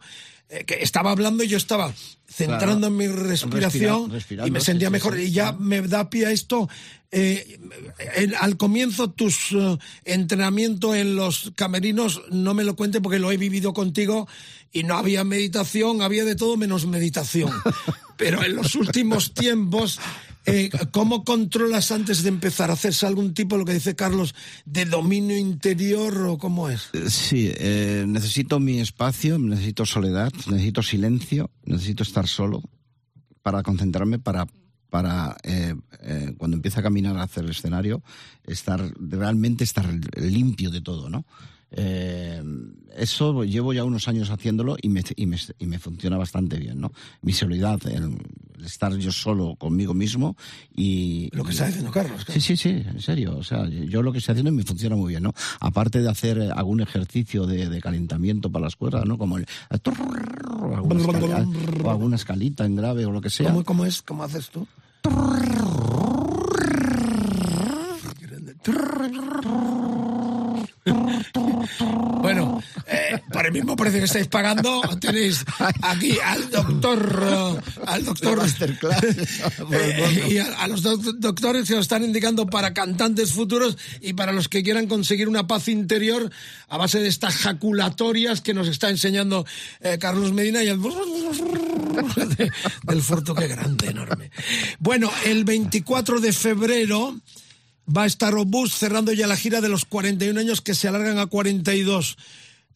eh, que estaba hablando y yo estaba centrando en mi respiración Respira- y me sentía sí, mejor sí, y ya me da pie a esto. eh, al comienzo tus eh, entrenamiento en los camerinos no me lo cuente porque lo he vivido contigo y no había meditación, había de todo menos meditación. *laughs* Pero en los últimos tiempos, eh, ¿cómo controlas antes de empezar a hacerse algún tipo, lo que dice Carlos, de dominio interior o cómo es? Eh, Sí, eh, necesito mi espacio, necesito soledad, necesito silencio, necesito estar solo para concentrarme, para, para cuando empiece a caminar hacia el escenario, estar realmente estar limpio de todo, ¿no? Eh, eso llevo ya unos años haciéndolo y me, y me, y me funciona bastante bien, ¿no? Mi soledad, el, el estar yo solo conmigo mismo y... Lo que está diciendo Carlos. Sí, sí, sí, en serio. O sea, yo lo que estoy haciendo me funciona muy bien, ¿no? Aparte de hacer algún ejercicio de, de calentamiento para las cuerdas, ¿no? Como el... alguna escala- o alguna escalita en grave o lo que sea. ¿Cómo, cómo es? ¿Cómo haces tú? Bueno, eh, por el mismo precio que estáis pagando, tenéis aquí al doctor, al doctor *laughs* eh, y a, a los doc- doctores que os están indicando para cantantes futuros y para los que quieran conseguir una paz interior a base de estas jaculatorias que nos está enseñando eh, Carlos Medina y el *laughs* de- del Forto, qué grande, enorme. Bueno, el 24 de febrero va a estar Obús cerrando ya la gira de los 41 años que se alargan a 42.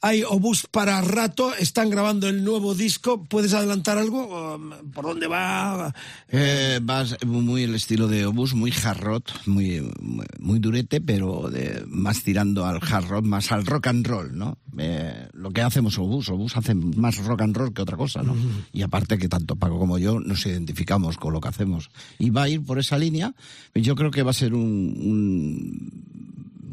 Hay Obús para rato, están grabando el nuevo disco. ¿Puedes adelantar algo? Um, ¿Por dónde va? Eh, vas muy el estilo de Obús, muy hard rock, muy, muy, durete, pero de- más tirando al hard rock, más al rock and roll, ¿no? Eh, lo que hacemos Obús, Obús hace más rock and roll que otra cosa, ¿no? Y aparte que tanto Paco como yo nos identificamos con lo que hacemos. Y va a ir por esa línea, yo creo que va a ser un, un-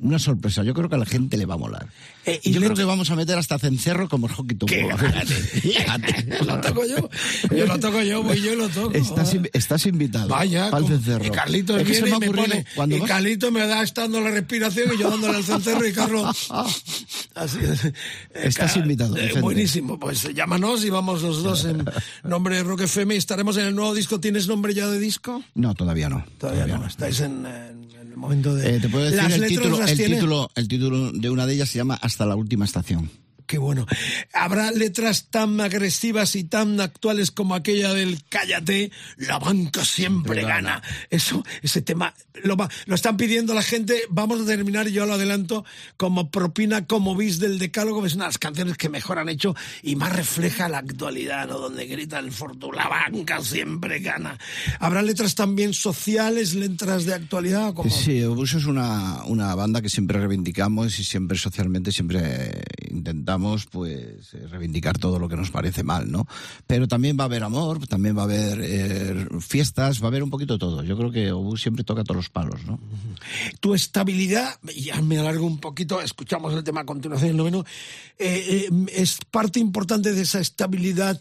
una sorpresa, yo creo que a la gente le va a molar. Eh, yo creo que vamos a meter hasta cencerro como el hockey ¡Qué tubo. *laughs* lo toco yo. Yo lo toco yo, voy yo y lo toco. Estás, in- estás invitado. Vaya, como- cencerro. y Carlitos Es que se me y me pone, cuando y Carlitos me da estando la respiración y yo dándole al cencerro y Carlos, *laughs* así es. Eh, Estás ca- invitado, eh, buenísimo, pues eh, llámanos y vamos los dos en *laughs* nombre de Rock FM y estaremos en el nuevo disco. ¿Tienes nombre ya de disco? No, todavía no. Todavía no, estáis en, en momento de... Eh, te puedo decir el, título, el, tiene- título, el título de una de ellas se llama Hasta la última estación. Qué bueno. Habrá letras tan agresivas y tan actuales como aquella del cállate, la banca siempre gana. Eso, ese tema, lo, lo están pidiendo la gente. Vamos a terminar, yo lo adelanto, como propina, como bis del decálogo. Es una de las canciones que mejor han hecho y más refleja la actualidad, ¿no? Donde grita el Fortu, la banca siempre gana. Habrá letras también sociales, letras de actualidad. Como... Sí, Obús es una, una banda que siempre reivindicamos y siempre socialmente siempre eh, intentamos pues eh, reivindicar todo lo que nos parece mal, ¿no? Pero también va a haber amor, también va a haber eh, fiestas, va a haber un poquito de todo. Yo creo que Obús siempre toca todos los palos, ¿no? tu estabilidad, ya me alargo un poquito, escuchamos el tema a continuación, el noveno, eh, eh, es parte importante de esa estabilidad.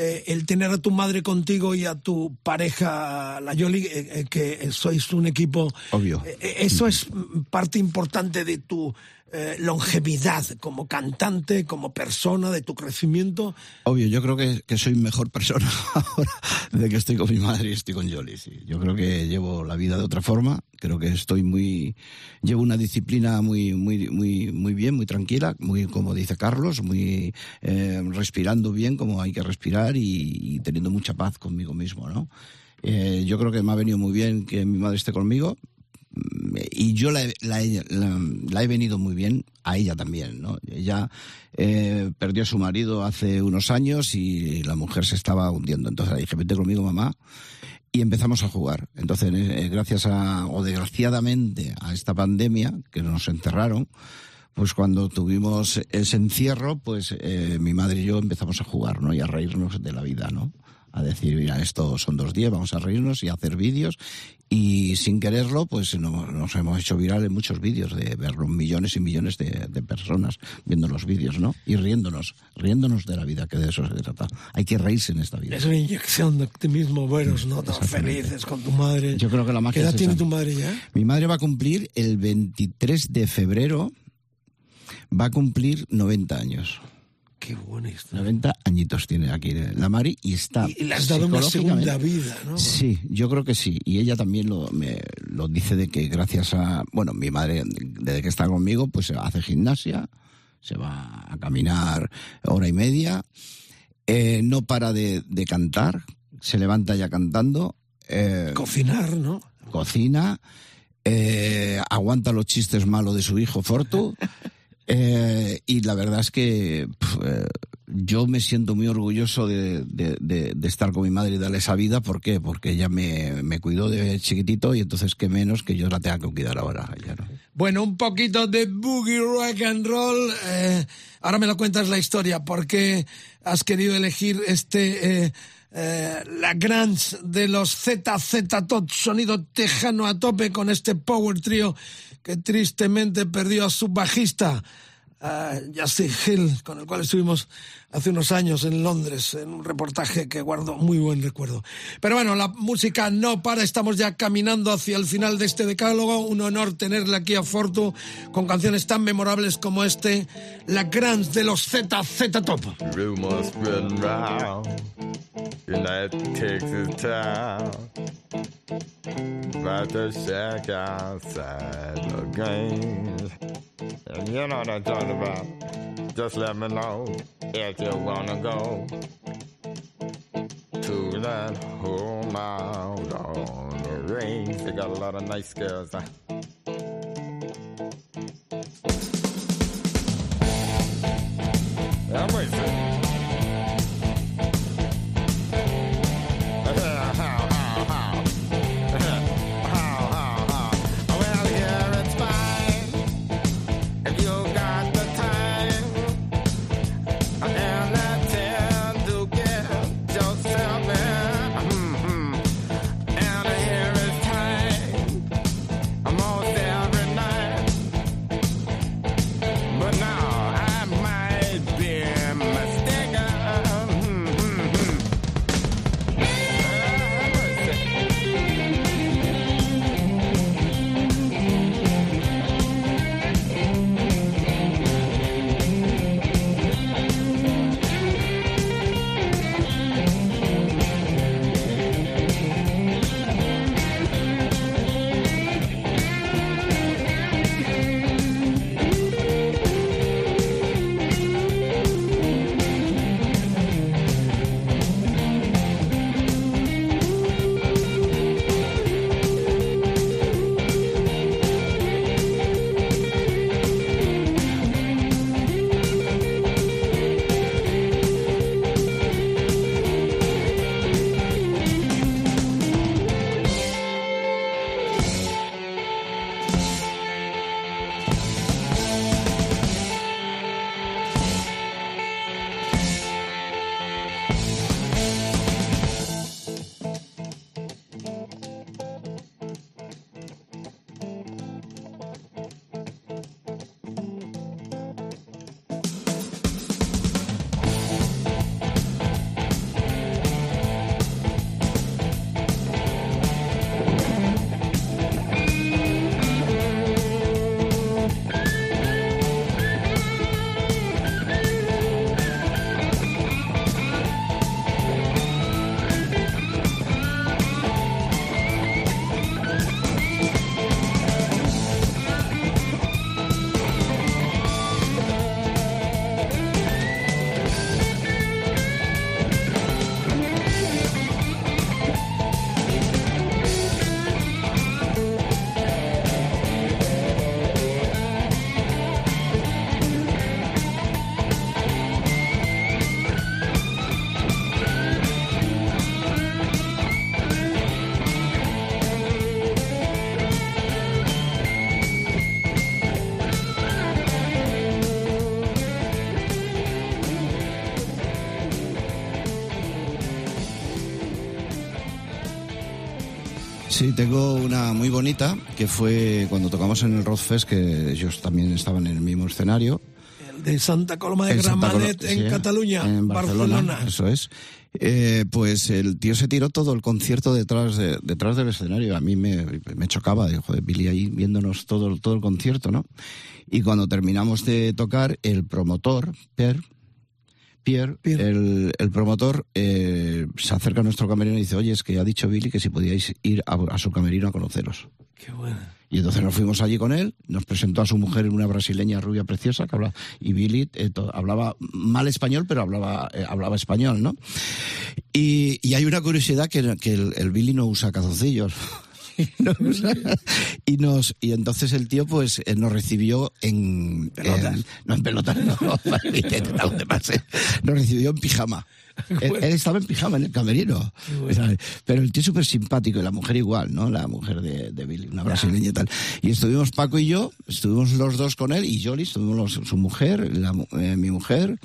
eh, el tener a tu madre contigo y a tu pareja, la Yoli, eh, eh, que sois un equipo. Obvio. Eh, Eso es parte importante de tu eh, longevidad como cantante, como persona, de tu crecimiento. Obvio, yo creo que, que soy mejor persona *laughs* ahora de que estoy con mi madre y estoy con Yoli. Sí. Yo creo que llevo la vida de otra forma. Creo que estoy muy, llevo una disciplina muy, muy, muy, muy bien, muy tranquila, muy como dice Carlos, muy eh, respirando bien como hay que respirar y, y teniendo mucha paz conmigo mismo, ¿no? Eh, yo creo que me ha venido muy bien que mi madre esté conmigo y yo la, la la- la he venido muy bien a ella también, ¿no? Ella eh, perdió a su marido hace unos años y la mujer se estaba hundiendo. Entonces le dije, vete conmigo, mamá. Y empezamos a jugar. Entonces, eh, gracias a, o desgraciadamente, a esta pandemia que nos encerraron, pues cuando tuvimos ese encierro, pues eh, mi madre y yo empezamos a jugar, ¿no? Y a reírnos de la vida, ¿no? A decir, mira, esto son dos días, vamos a reírnos y a hacer vídeos. Y sin quererlo, pues no- nos hemos hecho viral en muchos vídeos de verlo, millones y millones de, de personas viendo los vídeos, ¿no? Y riéndonos, riéndonos de la vida, que de eso se trata. Hay que reírse en esta vida. Es una inyección de optimismo veros, ¿no? Todos felices con tu madre. Yo creo que la magia ¿Qué edad es tiene tu madre ya? Mi madre va a cumplir el 23 de febrero, va a cumplir 90 años. Qué buena historia. 90 añitos tiene aquí la Mari y está. Y le has dado una segunda vida, ¿no? Sí, yo creo que sí. Y ella también lo, me, lo dice de que gracias a. Bueno, mi madre, desde que está conmigo, pues hace gimnasia, se va a caminar hora y media, eh, no para de, de cantar, se levanta ya cantando. eh, Cocinar, ¿no? cocina, eh, aguanta los chistes malos de su hijo Fortu. *laughs* eh, y la verdad es que eh, yo me siento muy orgulloso de, estar con mi madre y darle esa vida. ¿Por qué? Porque ella me, cuidó de chiquitito y entonces qué menos que yo la tenga que cuidar ahora. Bueno, un poquito de boogie rock and roll. Eh, ahora me lo cuentas la historia. ¿Por qué has querido elegir este la Grants de los ZZ Top, sonido tejano a tope con este power trio que tristemente perdió a su bajista? Justin Hill, con el cual estuvimos hace unos años en Londres, en un reportaje que guardo muy buen recuerdo. Pero bueno, la música no para, estamos ya caminando hacia el final de este decálogo. Un honor tenerle aquí a Fortu con canciones tan memorables como este, La Grants de los ZZ Top. Rumors round town about the shack outside the. And you know what I'm talking about. Just let me know you wanna go to that home out on the range. They got a lot of nice girls. Huh? Sí, tengo una muy bonita que fue cuando tocamos en el Rockfest, que ellos también estaban en el mismo escenario. El de Santa Coloma de Colo- en sí, Cataluña, en Barcelona, Barcelona. Eso es. Eh, pues el tío se tiró todo el concierto detrás, de- detrás del escenario. A mí me, me chocaba, dijo, joder, Billy ahí viéndonos todo, todo el concierto, ¿no? Y cuando terminamos de tocar, el promotor, Per, Pierre, El, el promotor, eh, se acerca a nuestro camerino y dice, oye, es que ha dicho Billy que si podíais ir a, a su camerino a conoceros. Qué bueno. Y entonces nos fuimos allí con él, nos presentó a su mujer, una brasileña rubia preciosa, que habla, y Billy eh, to- hablaba mal español, pero hablaba, eh, hablaba español, ¿no? Y, y hay una curiosidad que, que el, el Billy no usa *laughs* y nos y entonces el tío pues eh, nos recibió en en- no en pelotas no, *laughs* pase. nos recibió en pijama. *laughs* Él, él estaba en pijama en el camerino. Pero el tío súper simpático y la mujer igual no la mujer de, de Billy una brasileña y tal. Y estuvimos Paco y yo estuvimos los dos con él y Jolie estuvimos los- su mujer la eh, mi mujer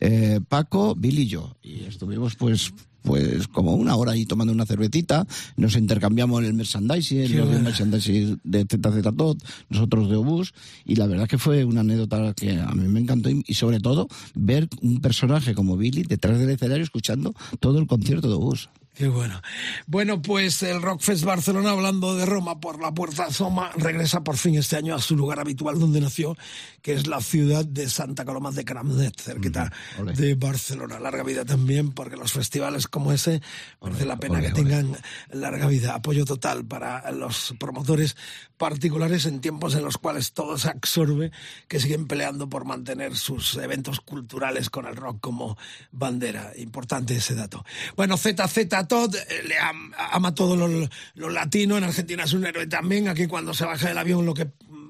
eh, Paco Billy y yo. Y estuvimos pues pues como una hora ahí tomando una cervecita, nos intercambiamos el merchandising, Qué el merchandising de ZZ Tot, nosotros de Obús, y la verdad que fue una anécdota que a mí me encantó y, y sobre todo ver un personaje como Billy detrás del escenario escuchando todo el concierto de Obús. Qué bueno. Bueno, pues el Rockfest Barcelona, hablando de Roma por la puerta Zoma, regresa por fin este año a su lugar habitual donde nació, que es la ciudad de Santa Coloma de Cramnet, cerquita de Barcelona. Larga vida también, porque los festivales como ese merece la pena que tengan larga vida. Apoyo total para los promotores particulares en tiempos en los cuales todo se absorbe, que siguen peleando por mantener sus eventos culturales con el rock como bandera. Importante ese dato. Bueno, ZZ Todd eh, le am- ama todo lo, lo latino. En Argentina es un héroe también. Aquí cuando se baja del avión lo que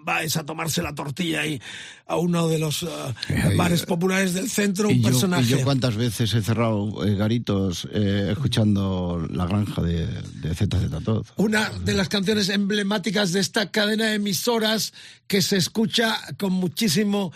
va es a tomarse la tortilla ahí a uno de los eh, bares populares del centro. Un Y yo, personaje. y yo cuántas veces he cerrado eh, garitos eh, escuchando la granja de, de ZZ Tot. una de las canciones emblemáticas de esta cadena de emisoras que se escucha con muchísimo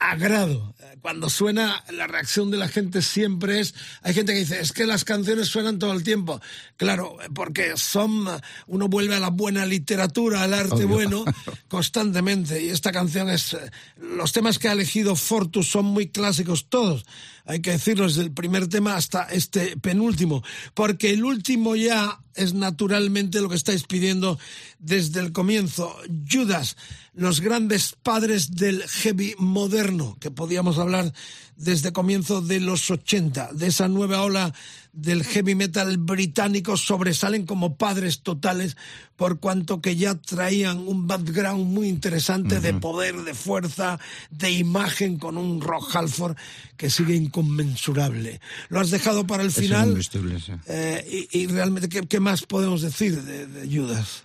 agrado. Cuando suena, la reacción de la gente siempre es, hay gente que dice, es que las canciones suenan todo el tiempo. Claro, porque son, uno vuelve a la buena literatura, al arte Obvio. bueno, *laughs* constantemente. Y esta canción es, los temas que ha elegido Fortus son muy clásicos todos. Hay que decirlo desde el primer tema hasta este penúltimo, porque el último ya es naturalmente lo que estáis pidiendo desde el comienzo. Judas, los grandes padres del heavy moderno, que podíamos hablar desde comienzo de los 80, de esa nueva ola del heavy metal británico, sobresalen como padres totales por cuanto que ya traían un background muy interesante de poder, de fuerza, de imagen con un Rock Halford que sigue inconmensurable. Lo has dejado para el final. Eh, y, y realmente, ¿qué, qué más podemos decir de, de Judas?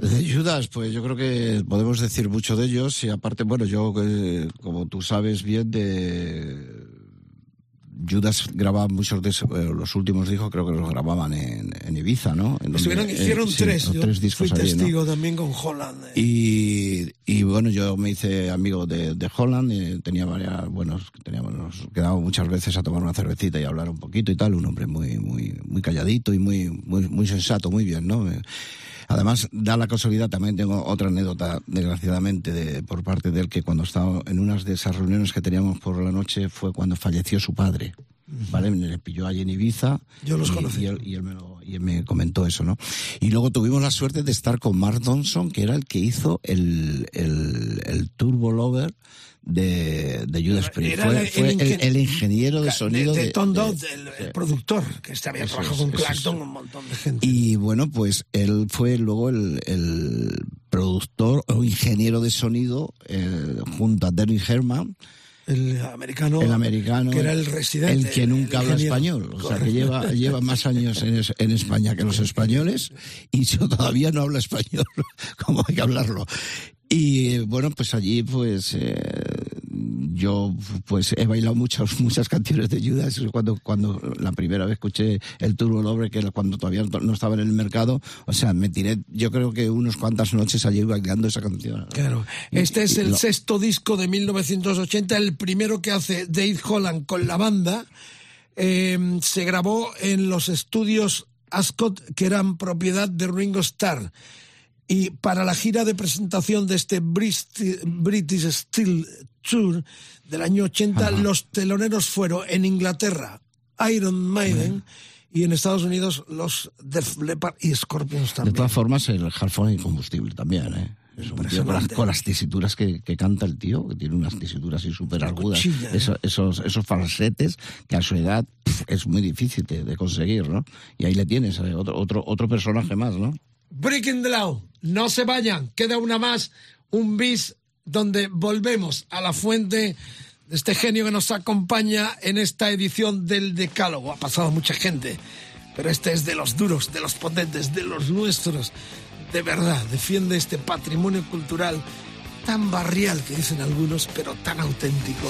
De Judas, pues yo creo que podemos decir mucho de ellos y aparte, bueno, yo, eh, como tú sabes bien, de Judas grababa muchos de esos, eh, los últimos discos, creo que los grababan en, en Ibiza, ¿no? En donde- eh, hicieron sí, tres, yo tres discos fui allí, ¿no? testigo también con Holland. eh. Y, y bueno, yo me hice amigo de, de Holland, eh, tenía varias, bueno, teníamos, nos quedábamos muchas veces a tomar una cervecita y a hablar un poquito y tal, un hombre muy, muy, muy calladito y muy, muy, muy sensato, muy bien, ¿no? Además, da la casualidad, también tengo otra anécdota, desgraciadamente, de, por parte de él, que cuando estaba en unas de esas reuniones que teníamos por la noche fue cuando falleció su padre. ¿Vale? Me le pilló allí en Ibiza. Yo los y, conocí. Y él, y él me lo- y él me comentó eso, ¿no? Y luego tuvimos la suerte de estar con Mark Donson, que era el que hizo el, el, el Turbo Lover de, de Judas Priest. Fue, el- fue el el, ingen- el ingeniero de sonido de, de, Tom Dodd, el, el productor, que había trabajado es, con Clapton, es. un montón de gente. Y bueno, pues él fue luego el, el productor o ingeniero de sonido eh, junto a Danny Herman, el americano, el americano, que era el residente. el que nunca habla ingeniero. español, o sea que lleva, lleva más años en, es- en España que los españoles y yo todavía no hablo español *laughs* como hay que hablarlo. Y bueno, pues allí pues eh, yo pues he bailado muchas muchas canciones de Judas cuando cuando la primera vez escuché el Turbo Lover que era cuando todavía no estaba en el mercado, o sea, me tiré yo creo que unas cuantas noches allí bailando esa canción. Claro. Y- Este es y el lo- sexto disco de 1980, el primero que hace Dave Holland con la banda. Eh, se grabó en los estudios Ascot, que eran propiedad de Ringo Starr. Y para la gira de presentación de este British Steel Tour del año 80, los teloneros fueron en Inglaterra Iron Maiden y en Estados Unidos los Def Leppard y Scorpions De también. todas formas, el es incombustible también, ¿eh? Es un tío con las, con las tesituras que, que canta el tío, que tiene unas tesituras así súper agudas, cuchilla, ¿eh? Eso- esos, esos falsetes que a su edad pf, es muy difícil de, de conseguir, ¿no? Y ahí le tienes, ¿eh? otro, otro, otro personaje más, ¿no? Breaking the Law. No se vayan. Queda una más, un bis donde volvemos a la fuente de este genio que nos acompaña en esta edición del Decálogo. Ha pasado mucha gente, pero este es de los duros, de los potentes, de los nuestros, de verdad, defiende este patrimonio cultural tan barrial que dicen algunos, pero tan auténtico.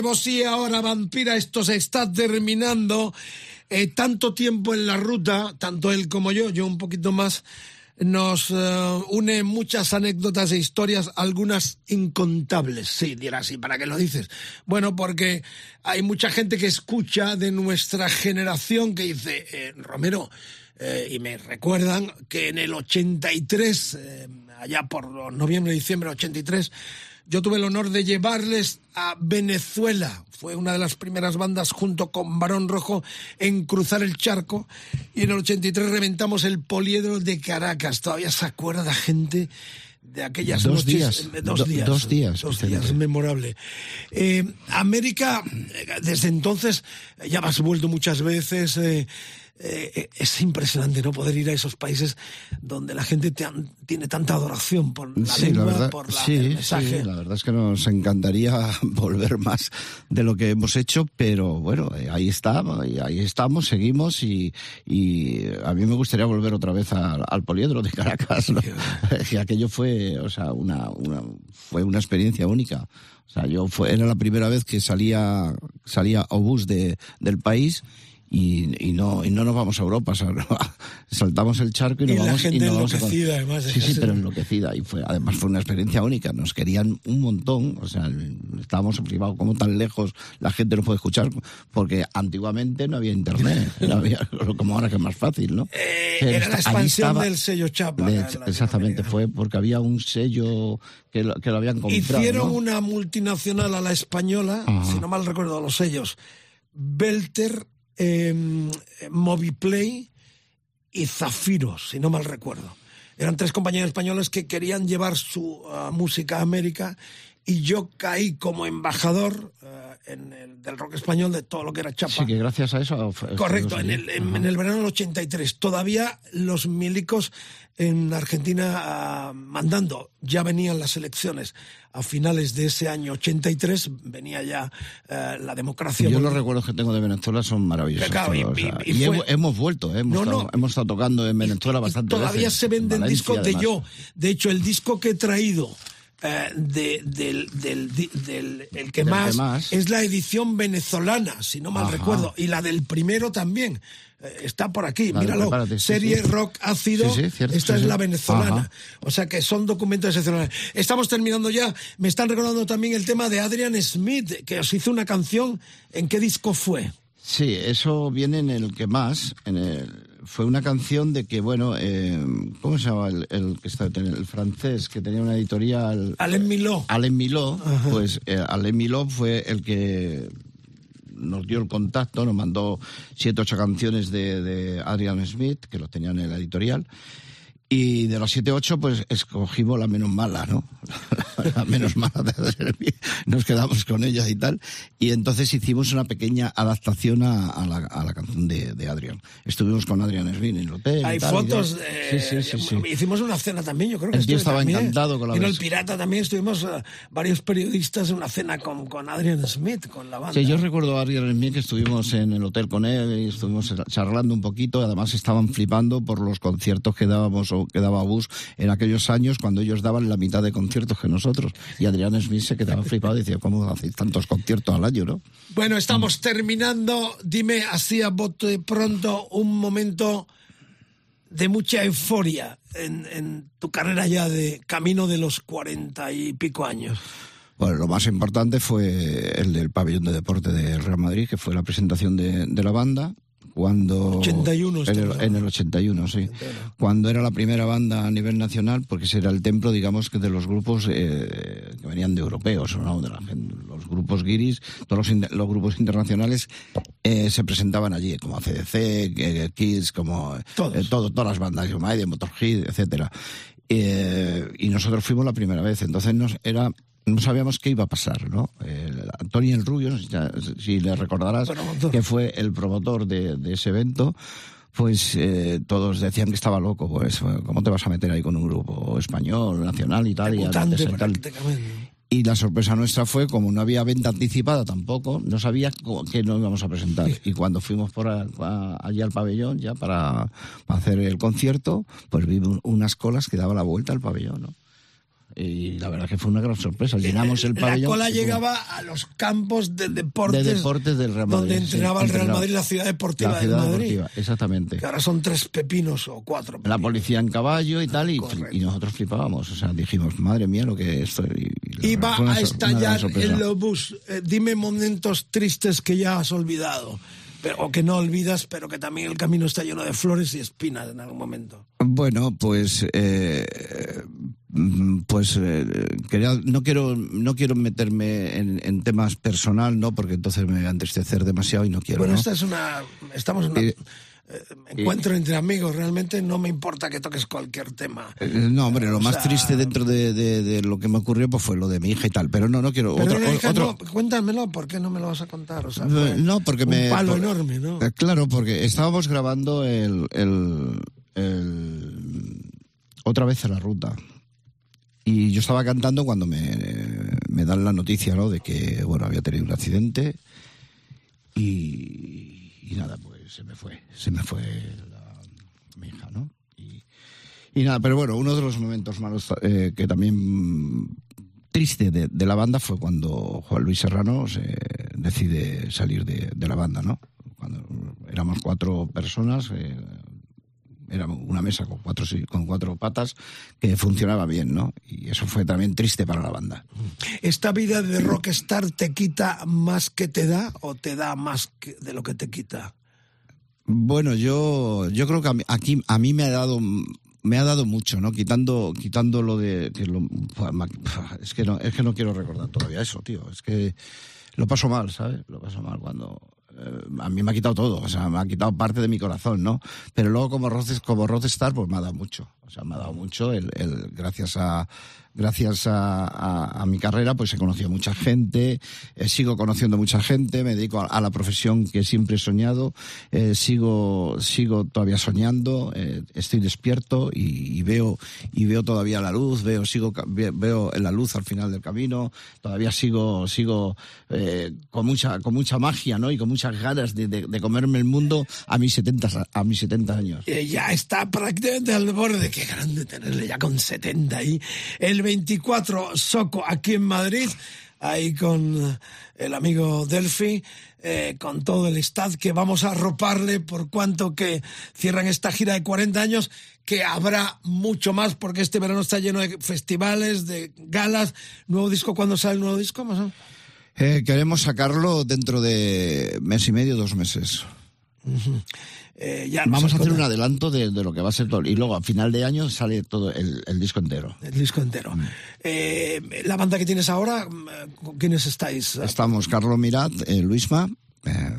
Nocturnidad, alevosía, hora vampira. Esto se está terminando. Eh, tanto tiempo en la ruta, tanto él como yo, yo un poquito más, nos eh, une muchas anécdotas e historias, algunas incontables. Sí, dirás, ¿y para qué lo dices? Bueno, porque hay mucha gente que escucha de nuestra generación que dice, eh, Romero, eh, y me recuerdan que en el 83, eh, allá por noviembre, diciembre del 83, yo tuve el honor de llevarles a Venezuela. Fue una de las primeras bandas junto con Barón Rojo en cruzar el charco. Y en el 83 reventamos el poliedro de Caracas. Todavía se acuerda gente de aquellas Dos noches. días, eh, do- Dos días. dos días, Dos días, memorable. Eh, América, desde entonces, ya has vuelto muchas veces. eh, eh, es impresionante no poder ir a esos países donde la gente te tiene tanta adoración por la Sí, lengua, la verdad, por la- sí, el sí, mensaje. la verdad es que nos encantaría *laughs* volver más de lo que hemos hecho, pero bueno, eh, ahí estamos, y ahí estamos, seguimos y, y a mí me gustaría volver otra vez al, al poliedro de Caracas, ¿no? que *laughs* aquello fue, o sea, una, una, fue una experiencia única. O sea, yo fue, era la primera vez que salía, salía obús de, del país y, y no, y no nos vamos a Europa, o sea, *laughs* saltamos el charco y nos Y la vamos gente y nos vamos a- además, Sí, sí, pero enloquecida y fue además fue una experiencia única nos querían un montón o sea estábamos en privado como tan lejos la gente no puede escuchar porque antiguamente no había internet *laughs* no había como ahora que es más fácil no Eh, era la está- expansión estaba- del sello Chapa. de- la- la- exactamente fue porque había un sello que lo, que lo habían comprado Hicieron ¿no? una multinacional a la española, Ajá. si no mal recuerdo los sellos, Belter, eh, Moviplay y Zafiro, si no mal recuerdo. Eran tres compañías españolas que querían llevar su ah, música a América y yo caí como embajador ah, en el, del rock español de todo lo que era Chapa. sí que gracias a eso Correcto, en el, en, en el verano del 83. Todavía los milicos en Argentina ah, mandando, ya venían las elecciones a finales de ese año 83, venía ya eh, la democracia. yo los recuerdos que tengo de Venezuela son maravillosos. Claro, y- o sea, y- y y fue- hemos, hemos vuelto, ¿eh? hemos, No, estado, no. hemos estado tocando en Venezuela bastante Todavía veces, se en venden discos de yo. De hecho, el disco que he traído eh, de- del, del, del- el que más, que más. es la edición venezolana, si no mal Ajá. recuerdo, y la del primero también. Eh, Está por aquí, La de míralo. Sí, Serie sí. rock ácido. Sí, sí, cierto, Esta es la venezolana. Ajá. O sea que son documentos excepcionales. Estamos terminando ya. Me están recordando también el tema de Adrian Smith, que os hizo una canción. ¿En qué disco fue? Sí, eso viene en el que más. En el, fue una canción de que, bueno, eh, ¿cómo se llama el, el el francés que tenía una editorial? Alain Miló. Alain Miló, pues eh, Alain Miló fue el que nos dio el contacto, nos mandó siete ocho canciones de, de Adrian Smith, que los tenían en la editorial. Y de siete ocho, pues escogimos la menos mala, ¿no? *laughs* la menos mala de. Nos quedamos con ella y tal. Y entonces hicimos una pequeña adaptación a, a la, a la canción de, de Adrian. Estuvimos con Adrian Smith en el hotel. y Hay tal, y fotos. tal. eh, sí, sí, sí. Hicimos una cena también, yo creo que El tío estaba también. encantado con la Vino el pirata también. Estuvimos eh, varios periodistas en una cena con, con Adrian Smith, con la banda. Sí, yo recuerdo a Adrian Smith que estuvimos en el hotel con él y estuvimos charlando un poquito. Además estaban flipando por los conciertos que dábamos o que daba Bus en aquellos años cuando ellos daban la mitad de conciertos que nosotros. Y Adrian Smith se quedaba flipado y decía, ¿cómo hacéis tantos conciertos al año, no? Bueno, estamos terminando. Dime así a bote pronto un momento de mucha euforia en, en tu carrera ya de camino de los cuarenta y pico años. Bueno, lo más importante fue el del pabellón de deporte del Real Madrid, que fue la presentación de, de la banda. Cuando 81 en el, en el 81, sí. Cuando era la primera banda a nivel nacional, porque ese era el templo, digamos, que de los grupos eh, que venían de europeos, ¿no? De la los grupos guiris, todos los, grupos internacionales eh, se presentaban allí, como ACDC, eh, Kiss, como todo, todas las bandas, como Maiden, Motorhead, etcétera. Y nosotros fuimos la primera vez, entonces nos era no sabíamos qué iba a pasar, ¿no? El Antonio el Rubio, si, le recordarás, que fue el promotor de, de ese evento, pues eh, todos decían que estaba loco, pues ¿cómo te vas a meter ahí con un grupo español, nacional y tal? Y, a- Debutante y tal? prácticamente. Y la sorpresa nuestra fue, como no había venta anticipada tampoco, no sabía que nos íbamos a presentar. Y cuando fuimos por a- a- allí al pabellón, ya para, para hacer el concierto, pues vimos unas colas que daban la vuelta al pabellón, ¿no? Y la verdad que fue una gran sorpresa. Llenamos el La pabellón. cola y fue- llegaba a los campos de deportes, de deportes del Real Madrid. donde sí, entrenaba el Real entrenaba. Madrid, la ciudad deportiva La ciudad de Madrid. deportiva, exactamente. Que ahora son tres pepinos o cuatro. La policía en caballo y tal, y, y nosotros flipábamos. O sea, dijimos, madre mía, lo que esto. Y, y la Iba a estallar el obús. Eh, dime momentos tristes que ya has olvidado. Pero, o que no olvidas, pero que también el camino está lleno de flores y espinas en algún momento. Bueno, pues eh, pues eh, quería- no quiero no quiero meterme en, en temas personal, no, porque entonces me voy a entristecer demasiado y no quiero. bueno, ¿no? esta es una. Estamos en un Eh, encuentro entre amigos. Realmente no me importa que toques cualquier tema. Eh, No, hombre, lo O más sea- triste dentro de, de- de lo que me ocurrió pues fue lo de mi hija y tal, pero no, no quiero otro, hija, otro- no, cuéntamelo, ¿por qué no me lo vas a contar? O sea, fue No, porque un me. palo por- enorme, ¿no? Claro, porque estábamos grabando el, el, el- otra vez en la ruta. Y yo estaba cantando cuando me, me dan la noticia, ¿no? De que, bueno, había tenido un accidente. Y, nada, pues se me fue. Se me fue la- mi hija, ¿no? Y, nada, pero bueno, uno de los momentos malos eh, que también triste de, de la banda fue cuando Juan Luis Serrano se decide salir de, de la banda, ¿no? Cuando éramos cuatro personas, eh, era una mesa con cuatro, con cuatro patas que funcionaba bien, ¿no? Y eso fue también triste para la banda. ¿Esta vida de rockstar te quita más que te da o te da más que de lo que te quita? Bueno, yo, yo creo que a mí, aquí a mí me ha dado me ha dado mucho, ¿no? Quitando, quitando lo de que lo- es que no, es que no quiero recordar todavía eso, tío. Es que lo paso mal, ¿sabes? Lo paso mal cuando a mí me ha quitado todo, o sea, me ha quitado parte de mi corazón, ¿no? Pero luego como Rock, como Rockstar, pues me ha dado mucho, o sea, me ha dado mucho el, el gracias a gracias a, a- a mi carrera, pues he conocido mucha gente, eh, sigo conociendo mucha gente, me dedico a, a la profesión que siempre he soñado, eh, sigo, sigo todavía soñando, eh, estoy despierto y, y veo, y veo todavía la luz, veo, sigo, veo la luz al final del camino, todavía sigo, sigo eh, con mucha, con mucha magia, ¿no? Y con muchas ganas de, de- de comerme el mundo a mis 70, a mis 70 años. Eh, ya está prácticamente al borde. Qué grande tenerle ya con 70 ahí. El 24, Soco, aquí en Madrid, ahí con eh, el amigo Delphi, eh, con todo el staff que vamos a arroparle por cuanto que cierran esta gira de 40 años, que habrá mucho más porque este verano está lleno de festivales, de galas. Nuevo disco, ¿cuándo sale el nuevo disco? Más? Eh, queremos sacarlo dentro de mes y medio, dos meses. Ujú. Eh, ya Vamos a hacer un adelanto de, de lo que va a ser todo. Y luego a final de año sale todo el, el disco entero. El disco entero. Eh, la banda que tienes ahora, mm, ¿con quiénes estáis? Estamos Carlos Mirat, eh, Luisma, eh,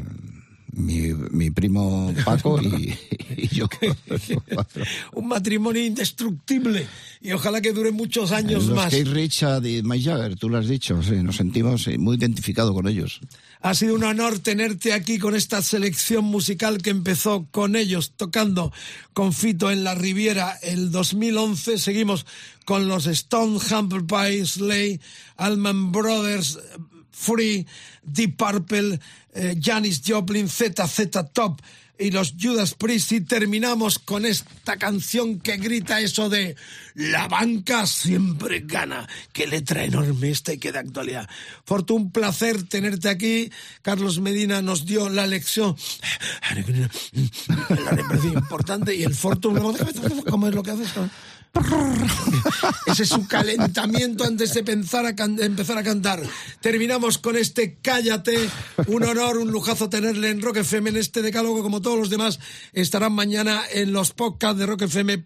mi, mi primo Paco y, y yo. *laughs* Un matrimonio indestructible y ojalá que dure muchos años Los más. Keith Richard y Mike Jagger, tú lo has dicho, sí, nos sentimos eh, muy identificados con ellos. Ha sido un honor tenerte aquí con esta selección musical que empezó con ellos tocando con Fito en la Riviera el 2011. Seguimos con los Stone, Humble Pie, Slay, Allman Brothers, Free, Deep Purple, eh, Janis Joplin, ZZ Top y los Judas Priest y terminamos con esta canción que grita eso de la banca siempre gana. Qué letra enorme esta y qué de actualidad. Fortu, un placer tenerte aquí. Carlos Medina nos dio la lección. *laughs* La importante y el Fortu, *laughs* ¿cómo es lo que haces? *laughs* Ese es su calentamiento antes de pensar a can- empezar a cantar. Terminamos con este Cállate. Un honor, un lujazo tenerle en Rock FM en este decálogo, como todos los demás. Estarán mañana en los podcasts de rockfm.fm.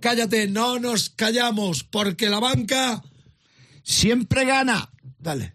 Cállate, no nos callamos, porque la banca siempre gana. Dale.